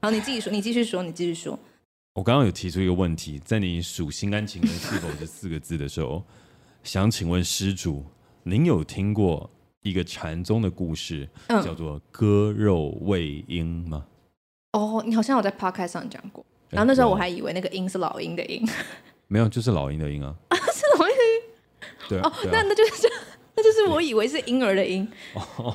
好，你自己说，你继续说，你继续说。我刚刚有提出一个问题，在你数心甘情愿是否这四个字的时候，想请问施主，您有听过？一个禅宗的故事，嗯、叫做割肉喂鹰吗？哦，你好像有在 podcast 上讲过，然后那时候我还以为那个鹰是老鹰的鹰，没有，就是老鹰的鹰啊，啊，是老鹰？对，哦，那那就是那就是我以为是婴儿的婴，哦，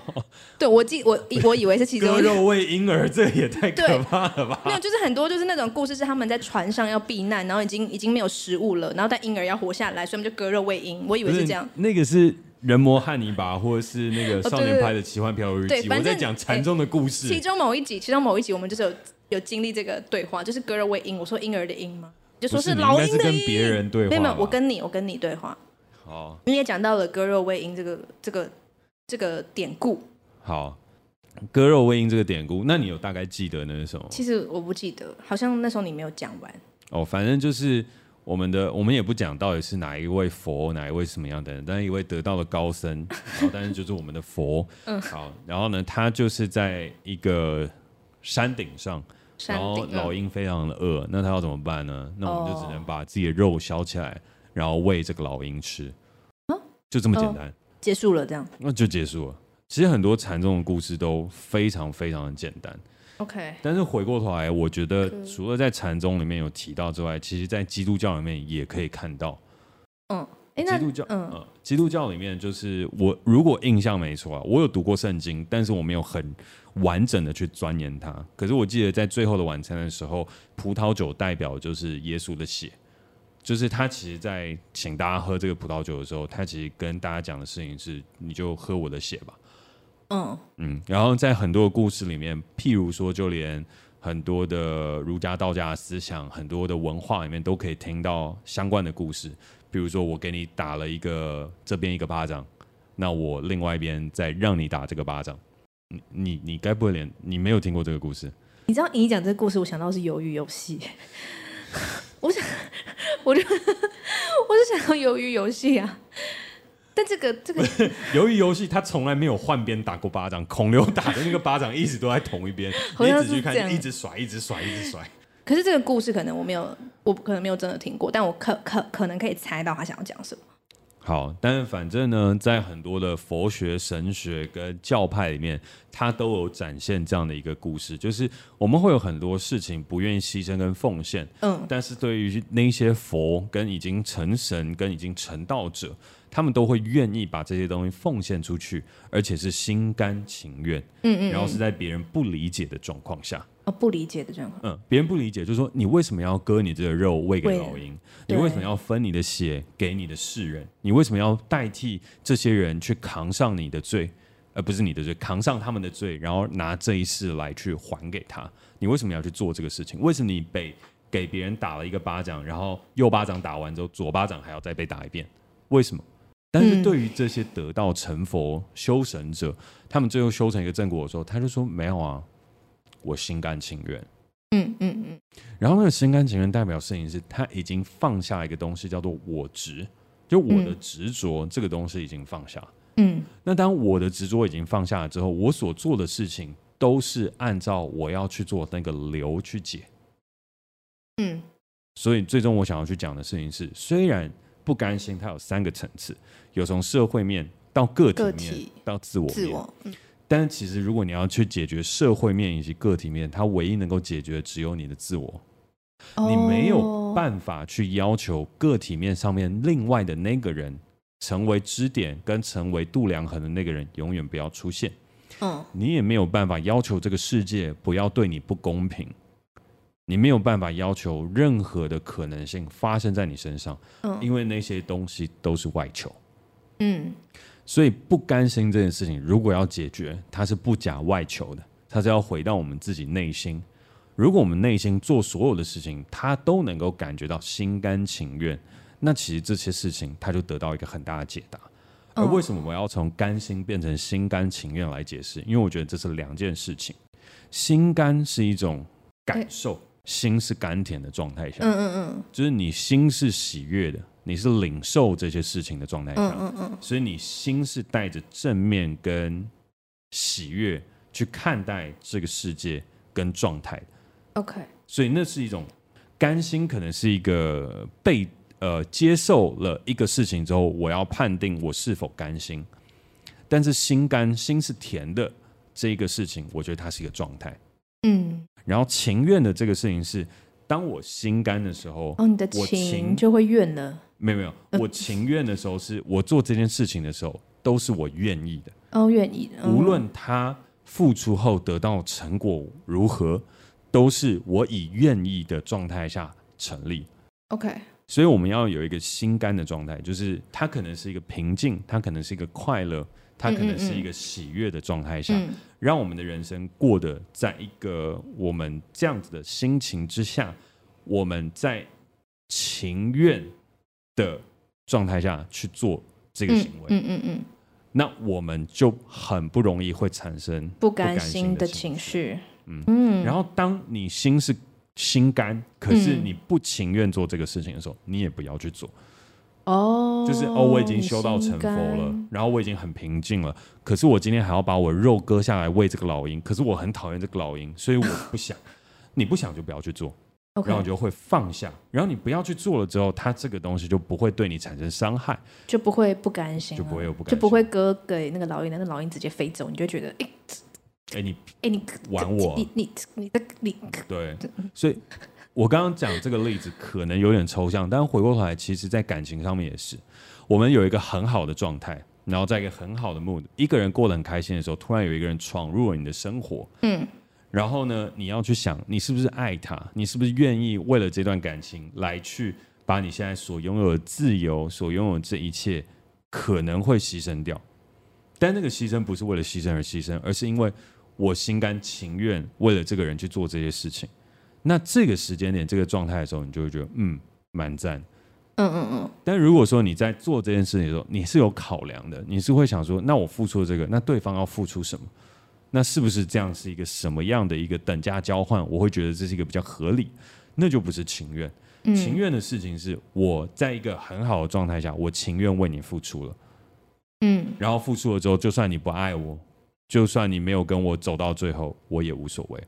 对我记我我以为是其中割肉喂婴儿，这也太可怕了吧？没有，就是很多就是那种故事是他们在船上要避难，然后已经已经没有食物了，然后但婴儿要活下来，所以他们就割肉喂鹰，我以为是这样，那个是。人魔汉尼拔，或者是那个少年派的奇幻漂流日记，我在讲禅宗的故事。其中某一集，其中某一集，我们就是有有经历这个对话，就是割肉喂鹰。我说婴儿的鹰吗？就说是老鹰的鹰。是跟别人对话。没有没有，我跟你，我跟你对话。好，你也讲到了割肉喂鹰这个这个这个典故。好，割肉喂鹰这个典故，那你有大概记得那是什么？其实我不记得，好像那时候你没有讲完。哦，反正就是。我们的我们也不讲到底是哪一位佛，哪一位什么样的人，但是一位得道的高僧，然后但是就是我们的佛，嗯，好，然后呢，他就是在一个山顶上，然后老鹰非常的饿，那他要怎么办呢？那我们就只能把自己的肉削起来，然后喂这个老鹰吃，就这么简单，结束了这样，那就结束了。其实很多禅宗的故事都非常非常的简单。OK，但是回过头来，我觉得除了在禅宗里面有提到之外，其实在基督教里面也可以看到。嗯，基督教，嗯，嗯，基督教里面就是我如果印象没错啊，我有读过圣经，但是我没有很完整的去钻研它。可是我记得在最后的晚餐的时候，葡萄酒代表就是耶稣的血，就是他其实在请大家喝这个葡萄酒的时候，他其实跟大家讲的事情是，你就喝我的血吧。嗯嗯，然后在很多的故事里面，譬如说，就连很多的儒家、道家的思想，很多的文化里面，都可以听到相关的故事。比如说，我给你打了一个这边一个巴掌，那我另外一边再让你打这个巴掌。你你你该不会连你没有听过这个故事？你知道你讲这个故事，我想到是鱿鱼游戏。我想，我就 我就想到鱿鱼游戏啊。但这个 这个由于游戏，他从来没有换边打过巴掌。孔刘打的那个巴掌一直都在同一边，你仔细看，一直甩，一直甩，一直甩。可是这个故事可能我没有，我可能没有真的听过，但我可可可能可以猜到他想要讲什么。好，但是反正呢，在很多的佛学、神学跟教派里面，它都有展现这样的一个故事，就是我们会有很多事情不愿意牺牲跟奉献，嗯，但是对于那些佛跟已经成神跟已经成道者。他们都会愿意把这些东西奉献出去，而且是心甘情愿。嗯，嗯嗯，然后是在别人不理解的状况下。哦，不理解的状况。嗯，别人不理解，就是说你为什么要割你这个肉喂给老鹰？你为什么要分你的血给你的世人？你为什么要代替这些人去扛上你的罪，而不是你的罪，扛上他们的罪，然后拿这一世来去还给他？你为什么要去做这个事情？为什么你被给别人打了一个巴掌，然后右巴掌打完之后，左巴掌还要再被打一遍？为什么？但是对于这些得道成佛修神者，他们最后修成一个正果的时候，他就说没有啊，我心甘情愿。嗯嗯嗯。然后那个心甘情愿代表事情是他已经放下一个东西，叫做我执，就我的执着这个东西已经放下。嗯，那当我的执着已经放下了之后，我所做的事情都是按照我要去做那个流去解。嗯，所以最终我想要去讲的事情是，虽然不甘心，它有三个层次，有从社会面到个体面体到自我面。自我，嗯，但是其实如果你要去解决社会面以及个体面，它唯一能够解决的只有你的自我。哦、你没有办法去要求个体面上面另外的那个人成为支点跟成为度量衡的那个人永远不要出现。嗯，你也没有办法要求这个世界不要对你不公平。你没有办法要求任何的可能性发生在你身上。嗯，因为那些东西都是外求。嗯，所以不甘心这件事情，如果要解决，它是不假外求的，它是要回到我们自己内心。如果我们内心做所有的事情，他都能够感觉到心甘情愿，那其实这些事情他就得到一个很大的解答。而为什么我要从甘心变成心甘情愿来解释？因为我觉得这是两件事情。心甘是一种感受，心是甘甜的状态下，嗯嗯嗯，就是你心是喜悦的，你是领受这些事情的状态下，嗯嗯，所以你心是带着正面跟喜悦去看待这个世界跟状态。OK，所以那是一种甘心，可能是一个被呃接受了一个事情之后，我要判定我是否甘心。但是心甘心是甜的这一个事情，我觉得它是一个状态。嗯，然后情愿的这个事情是，当我心甘的时候，哦，你的情就会愿了。没有没有，我情愿的时候是我做这件事情的时候，都是我愿意的。哦，愿意的，无论他付出后得到成果如何。都是我以愿意的状态下成立，OK。所以我们要有一个心甘的状态，就是它可能是一个平静，它可能是一个快乐，它可能是一个喜悦的状态下，让我们的人生过得在一个我们这样子的心情之下，我们在情愿的状态下去做这个行为，嗯嗯嗯，那我们就很不容易会产生不甘心的情绪。嗯嗯，然后当你心是心甘，可是你不情愿做这个事情的时候，嗯、你也不要去做。哦，就是哦，我已经修到成佛了，然后我已经很平静了，可是我今天还要把我肉割下来喂这个老鹰，可是我很讨厌这个老鹰，所以我不想。你不想就不要去做然后你就会放下。然后你不要去做了之后，它这个东西就不会对你产生伤害，就不会不甘心，就不会有不甘心，就不会割给那个老鹰，那个老鹰直接飞走，你就觉得哎。哎，你哎，你玩我？你你你的你。对，所以，我刚刚讲这个例子可能有点抽象，但回过头来，其实在感情上面也是，我们有一个很好的状态，然后在一个很好的 mood，一个人过得很开心的时候，突然有一个人闯入了你的生活，嗯，然后呢，你要去想，你是不是爱他？你是不是愿意为了这段感情来去把你现在所拥有的自由、所拥有的这一切可能会牺牲掉？但那个牺牲不是为了牺牲而牺牲，而是因为。我心甘情愿为了这个人去做这些事情，那这个时间点、这个状态的时候，你就会觉得嗯，蛮赞。嗯嗯嗯。但如果说你在做这件事情的时候，你是有考量的，你是会想说，那我付出了这个，那对方要付出什么？那是不是这样是一个什么样的一个等价交换？我会觉得这是一个比较合理，那就不是情愿。情愿的事情是我在一个很好的状态下，我情愿为你付出了。嗯。然后付出了之后，就算你不爱我。就算你没有跟我走到最后，我也无所谓。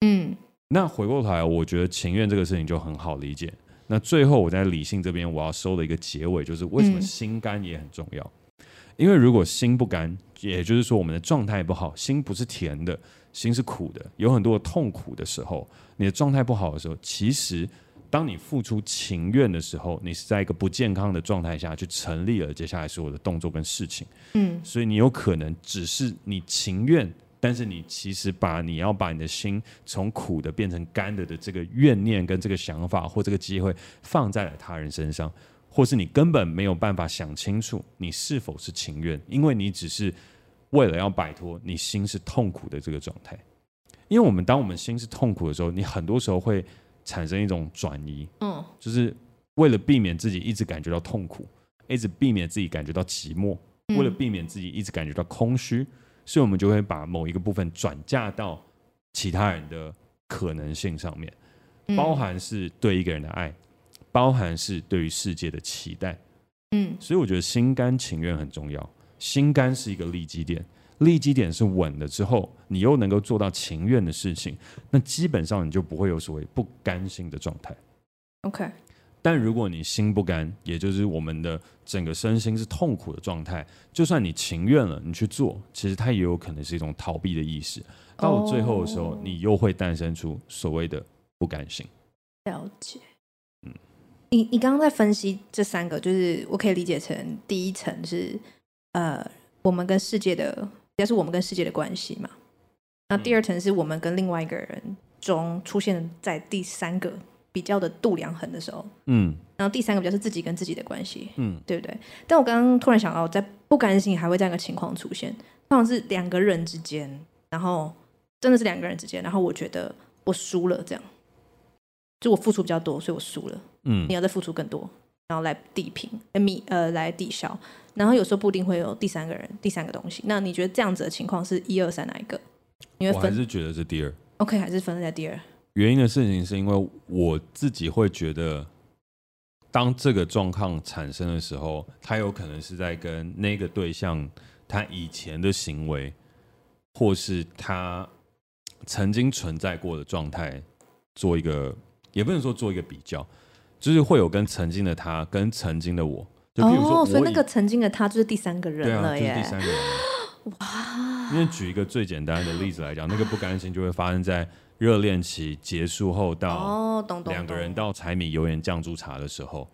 嗯，那回过头来，我觉得情愿这个事情就很好理解。那最后我在理性这边，我要收的一个结尾就是：为什么心甘也很重要？嗯、因为如果心不甘，也就是说我们的状态不好，心不是甜的，心是苦的，有很多的痛苦的时候，你的状态不好的时候，其实。当你付出情愿的时候，你是在一个不健康的状态下去成立了接下来所有的动作跟事情。嗯，所以你有可能只是你情愿，但是你其实把你要把你的心从苦的变成甘的的这个怨念跟这个想法或这个机会放在了他人身上，或是你根本没有办法想清楚你是否是情愿，因为你只是为了要摆脱你心是痛苦的这个状态。因为我们当我们心是痛苦的时候，你很多时候会。产生一种转移，嗯，就是为了避免自己一直感觉到痛苦，一直避免自己感觉到寂寞，为了避免自己一直感觉到空虚，所以我们就会把某一个部分转嫁到其他人的可能性上面，包含是对一个人的爱，包含是对于世界的期待，嗯，所以我觉得心甘情愿很重要。心甘是一个利基点，利基点是稳的之后，你又能够做到情愿的事情，那基本上你就不会有所谓不甘心的状态。OK。但如果你心不甘，也就是我们的整个身心是痛苦的状态，就算你情愿了，你去做，其实它也有可能是一种逃避的意识。到了最后的时候，你又会诞生出所谓的不甘心。了解。嗯，你你刚刚在分析这三个，就是我可以理解成第一层是呃，我们跟世界的，也是我们跟世界的关系嘛。那第二层是我们跟另外一个人中出现在第三个。比较的度量衡的时候，嗯，然后第三个比较是自己跟自己的关系，嗯，对不对？但我刚刚突然想到，在不甘心还会这样一个情况出现，通常是两个人之间，然后真的是两个人之间，然后我觉得我输了，这样，就我付出比较多，所以我输了，嗯，你要再付出更多，然后来抵平，米呃来抵消，然后有时候不一定会有第三个人，第三个东西。那你觉得这样子的情况是一二三哪一个？你会分？我还是觉得是第二，OK，还是分在第二。原因的事情是因为我自己会觉得，当这个状况产生的时候，他有可能是在跟那个对象他以前的行为，或是他曾经存在过的状态做一个，也不能说做一个比较，就是会有跟曾经的他跟曾经的我，就比如说，所以那个曾经的他就是第三个人了耶，就是第三个人。哇！因为举一个最简单的例子来讲，那个不甘心就会发生在。热恋期结束后到两个人到柴米油盐酱醋茶的时候，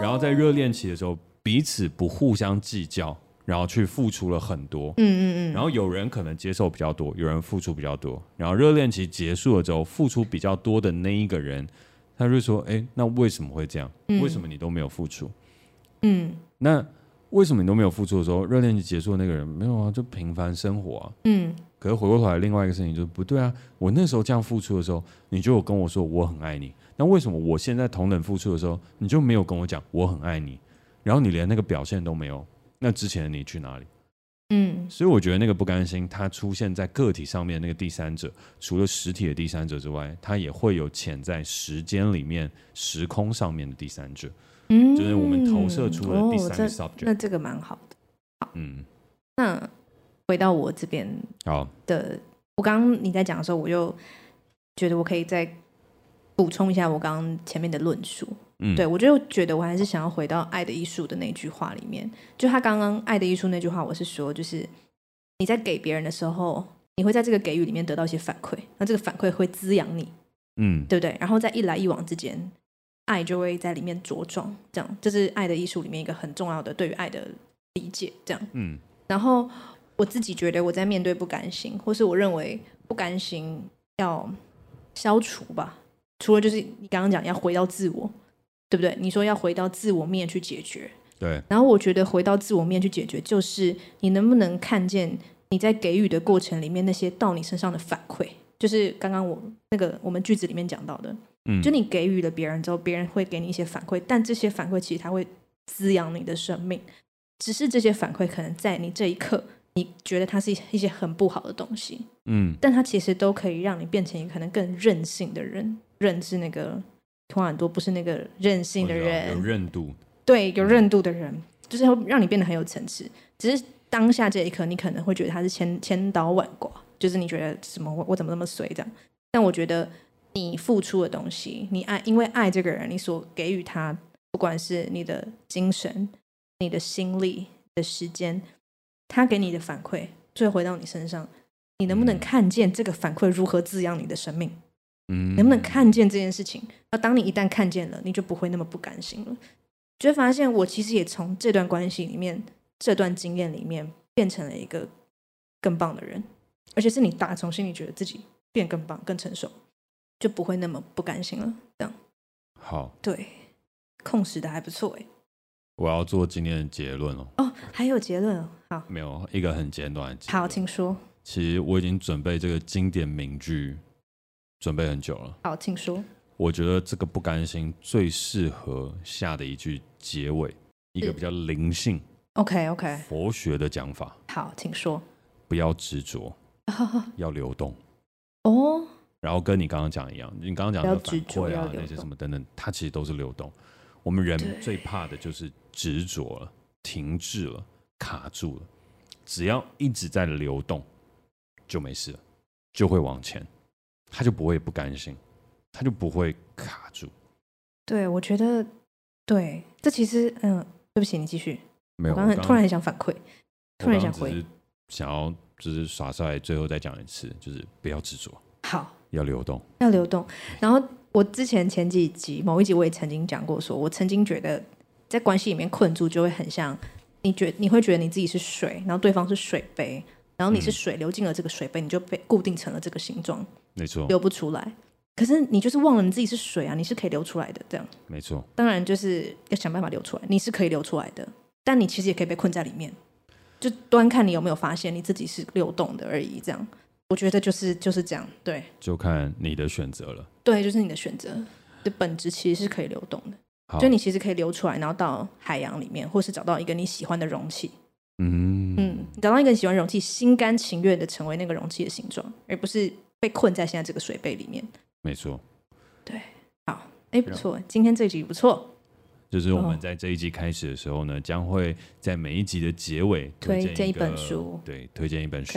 然后在热恋期的时候彼此不互相计较，然后去付出了很多，嗯嗯嗯，然后有人可能接受比较多，有人付出比较多，然后热恋期结束了之后，付出比较多的那一个人，他就说：“哎，那为什么会这样？为什么你都没有付出？”嗯，那为什么你都没有付出的时候，热恋期结束的那个人没有啊，就平凡生活啊，嗯。可是回过头来，另外一个事情就是不对啊！我那时候这样付出的时候，你就有跟我说我很爱你。那为什么我现在同等付出的时候，你就没有跟我讲我很爱你？然后你连那个表现都没有，那之前的你去哪里？嗯，所以我觉得那个不甘心，它出现在个体上面那个第三者，除了实体的第三者之外，它也会有潜在时间里面、时空上面的第三者。嗯，就是我们投射出了第三个 subject。哦，那这个蛮好的。好，嗯，那。回到我这边好的，我刚刚你在讲的时候，我就觉得我可以再补充一下我刚刚前面的论述。嗯，对，我就觉得我还是想要回到《爱的艺术》的那句话里面，就他刚刚《爱的艺术》那句话，我是说，就是你在给别人的时候，你会在这个给予里面得到一些反馈，那这个反馈会滋养你，嗯，对不对？然后在一来一往之间，爱就会在里面茁壮，这样，这是《爱的艺术》里面一个很重要的对于爱的理解，这样，嗯，然后。我自己觉得我在面对不甘心，或是我认为不甘心要消除吧。除了就是你刚刚讲要回到自我，对不对？你说要回到自我面去解决，对。然后我觉得回到自我面去解决，就是你能不能看见你在给予的过程里面那些到你身上的反馈，就是刚刚我那个我们句子里面讲到的，嗯，就你给予了别人之后，别人会给你一些反馈，但这些反馈其实它会滋养你的生命，只是这些反馈可能在你这一刻。你觉得它是一些很不好的东西，嗯，但它其实都可以让你变成一个可能更任性的人，认知那个话很多，不是那个任性的人，有韧度，对，有韧度的人，嗯、就是会让你变得很有层次。只是当下这一刻，你可能会觉得他是千千刀万剐，就是你觉得什么我我怎么那么随这样？但我觉得你付出的东西，你爱，因为爱这个人，你所给予他，不管是你的精神、你的心力、的时间。他给你的反馈，最后回到你身上，你能不能看见这个反馈如何滋养你的生命？嗯，能不能看见这件事情？那当你一旦看见了，你就不会那么不甘心了。就会发现，我其实也从这段关系里面、这段经验里面，变成了一个更棒的人，而且是你打从心里觉得自己变更棒、更成熟，就不会那么不甘心了。这样，好，对，控时的还不错哎。我要做今天的结论哦。哦，还有结论哦。好，没有一个很简短的结论。好，请说。其实我已经准备这个经典名句，准备很久了。好，请说。我觉得这个不甘心最适合下的一句结尾，一个比较灵性。OK OK。佛学的讲法。好，请说。不要执着，要流动。哦。然后跟你刚刚讲一样，你刚刚讲的反馈啊，那些什么等等，它其实都是流动。我们人最怕的就是执着了、停滞了、卡住了。只要一直在流动，就没事了，就会往前，他就不会不甘心，他就不会卡住。对，我觉得，对，这其实，嗯，对不起，你继续。没有，我刚刚突然很想反馈，突然想回，想要就是耍帅，最后再讲一次，就是不要执着，好，要流动，要流动。然后我之前前几集某一集我也曾经讲过说，说我曾经觉得在关系里面困住，就会很像你觉你会觉得你自己是水，然后对方是水杯，然后你是水流进了这个水杯，你就被固定成了这个形状，没错，流不出来。可是你就是忘了你自己是水啊，你是可以流出来的，这样没错。当然就是要想办法流出来，你是可以流出来的。但你其实也可以被困在里面，就端看你有没有发现你自己是流动的而已。这样，我觉得就是就是这样，对，就看你的选择了。对，就是你的选择的本质其实是可以流动的，好就你其实可以流出来，然后到海洋里面，或是找到一个你喜欢的容器。嗯嗯，找到一个你喜欢的容器，心甘情愿的成为那个容器的形状，而不是被困在现在这个水杯里面。没错。对，好，哎，不错，今天这集不错。就是我们在这一集开始的时候呢，将会在每一集的结尾推荐一,一本书，对，推荐一本书。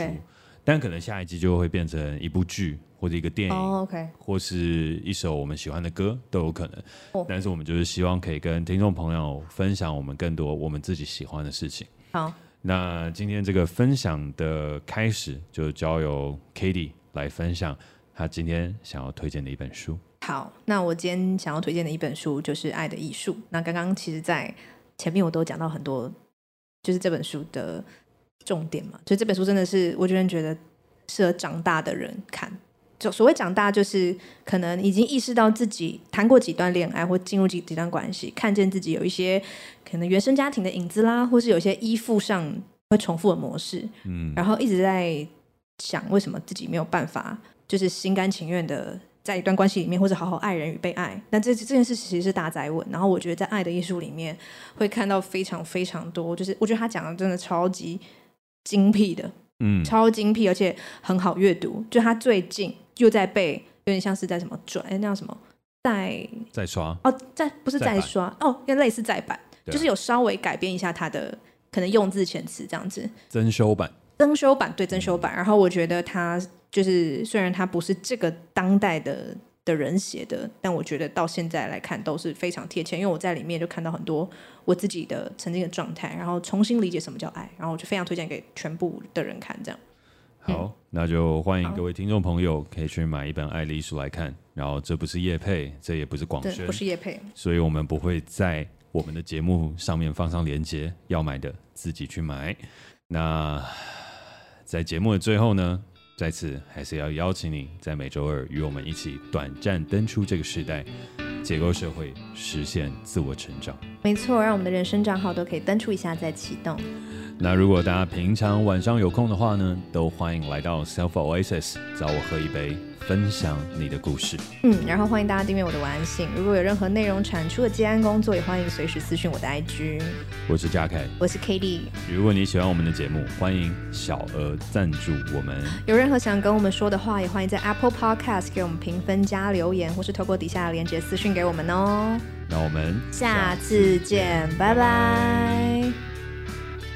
但可能下一集就会变成一部剧或者一个电影，oh, okay. 或是一首我们喜欢的歌都有可能。Oh. 但是我们就是希望可以跟听众朋友分享我们更多我们自己喜欢的事情。好，那今天这个分享的开始就交由 Cady 来分享他今天想要推荐的一本书。好，那我今天想要推荐的一本书就是《爱的艺术》。那刚刚其实，在前面我都讲到很多，就是这本书的重点嘛。所以这本书真的是，我觉得觉得适合长大的人看。就所谓长大，就是可能已经意识到自己谈过几段恋爱，或进入几几段关系，看见自己有一些可能原生家庭的影子啦，或是有一些依附上会重复的模式。嗯，然后一直在想，为什么自己没有办法，就是心甘情愿的。在一段关系里面，或者好好爱人与被爱，那这这件事其实是大宅问。然后我觉得在《爱的艺术》里面会看到非常非常多，就是我觉得他讲的真的超级精辟的，嗯，超精辟，而且很好阅读。就他最近又在被有点像是在什么转，哎，那叫什么再再刷哦，再不是再刷哦，跟类似再版，就是有稍微改变一下他的可能用字遣词这样子，增修版，增修版对增修版。嗯、然后我觉得他。就是虽然他不是这个当代的的人写的，但我觉得到现在来看都是非常贴切，因为我在里面就看到很多我自己的曾经的状态，然后重新理解什么叫爱，然后我就非常推荐给全部的人看。这样，好，嗯、那就欢迎各位听众朋友可以去买一本《爱丽书》来看。然后这不是叶配，这也不是广宣，不是叶配，所以我们不会在我们的节目上面放上链接，要买的自己去买。那在节目的最后呢，再次还是要邀请你在每周二与我们一起短暂登出这个时代，解构社会，实现自我成长。没错，让我们的人生账号都可以登出一下再启动。那如果大家平常晚上有空的话呢，都欢迎来到 Self Oasis 找我喝一杯。分享你的故事，嗯，然后欢迎大家订阅我的晚安信。如果有任何内容产出的接案工作，也欢迎随时私讯我的 IG。我是嘉凯，我是 Cady。如果你喜欢我们的节目，欢迎小额赞助我们。有任何想跟我们说的话，也欢迎在 Apple Podcast 给我们评分加留言，或是透过底下的链接私讯给我们哦。那我们下次见，拜拜。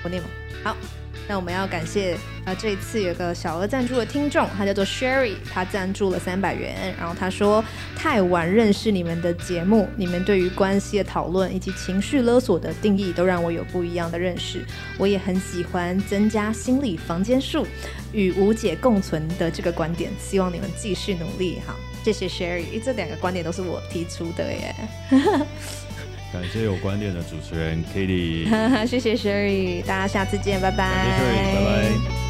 我念吗？好。那我们要感谢啊，这一次有个小额赞助的听众，他叫做 Sherry，他赞助了三百元。然后他说，太晚认识你们的节目，你们对于关系的讨论以及情绪勒索的定义，都让我有不一样的认识。我也很喜欢增加心理房间数与无解共存的这个观点，希望你们继续努力。好，谢谢 Sherry，这两个观点都是我提出的耶。感谢有观点的主持人 Kitty，谢谢 Sherry，大家下次见，拜拜，拜拜。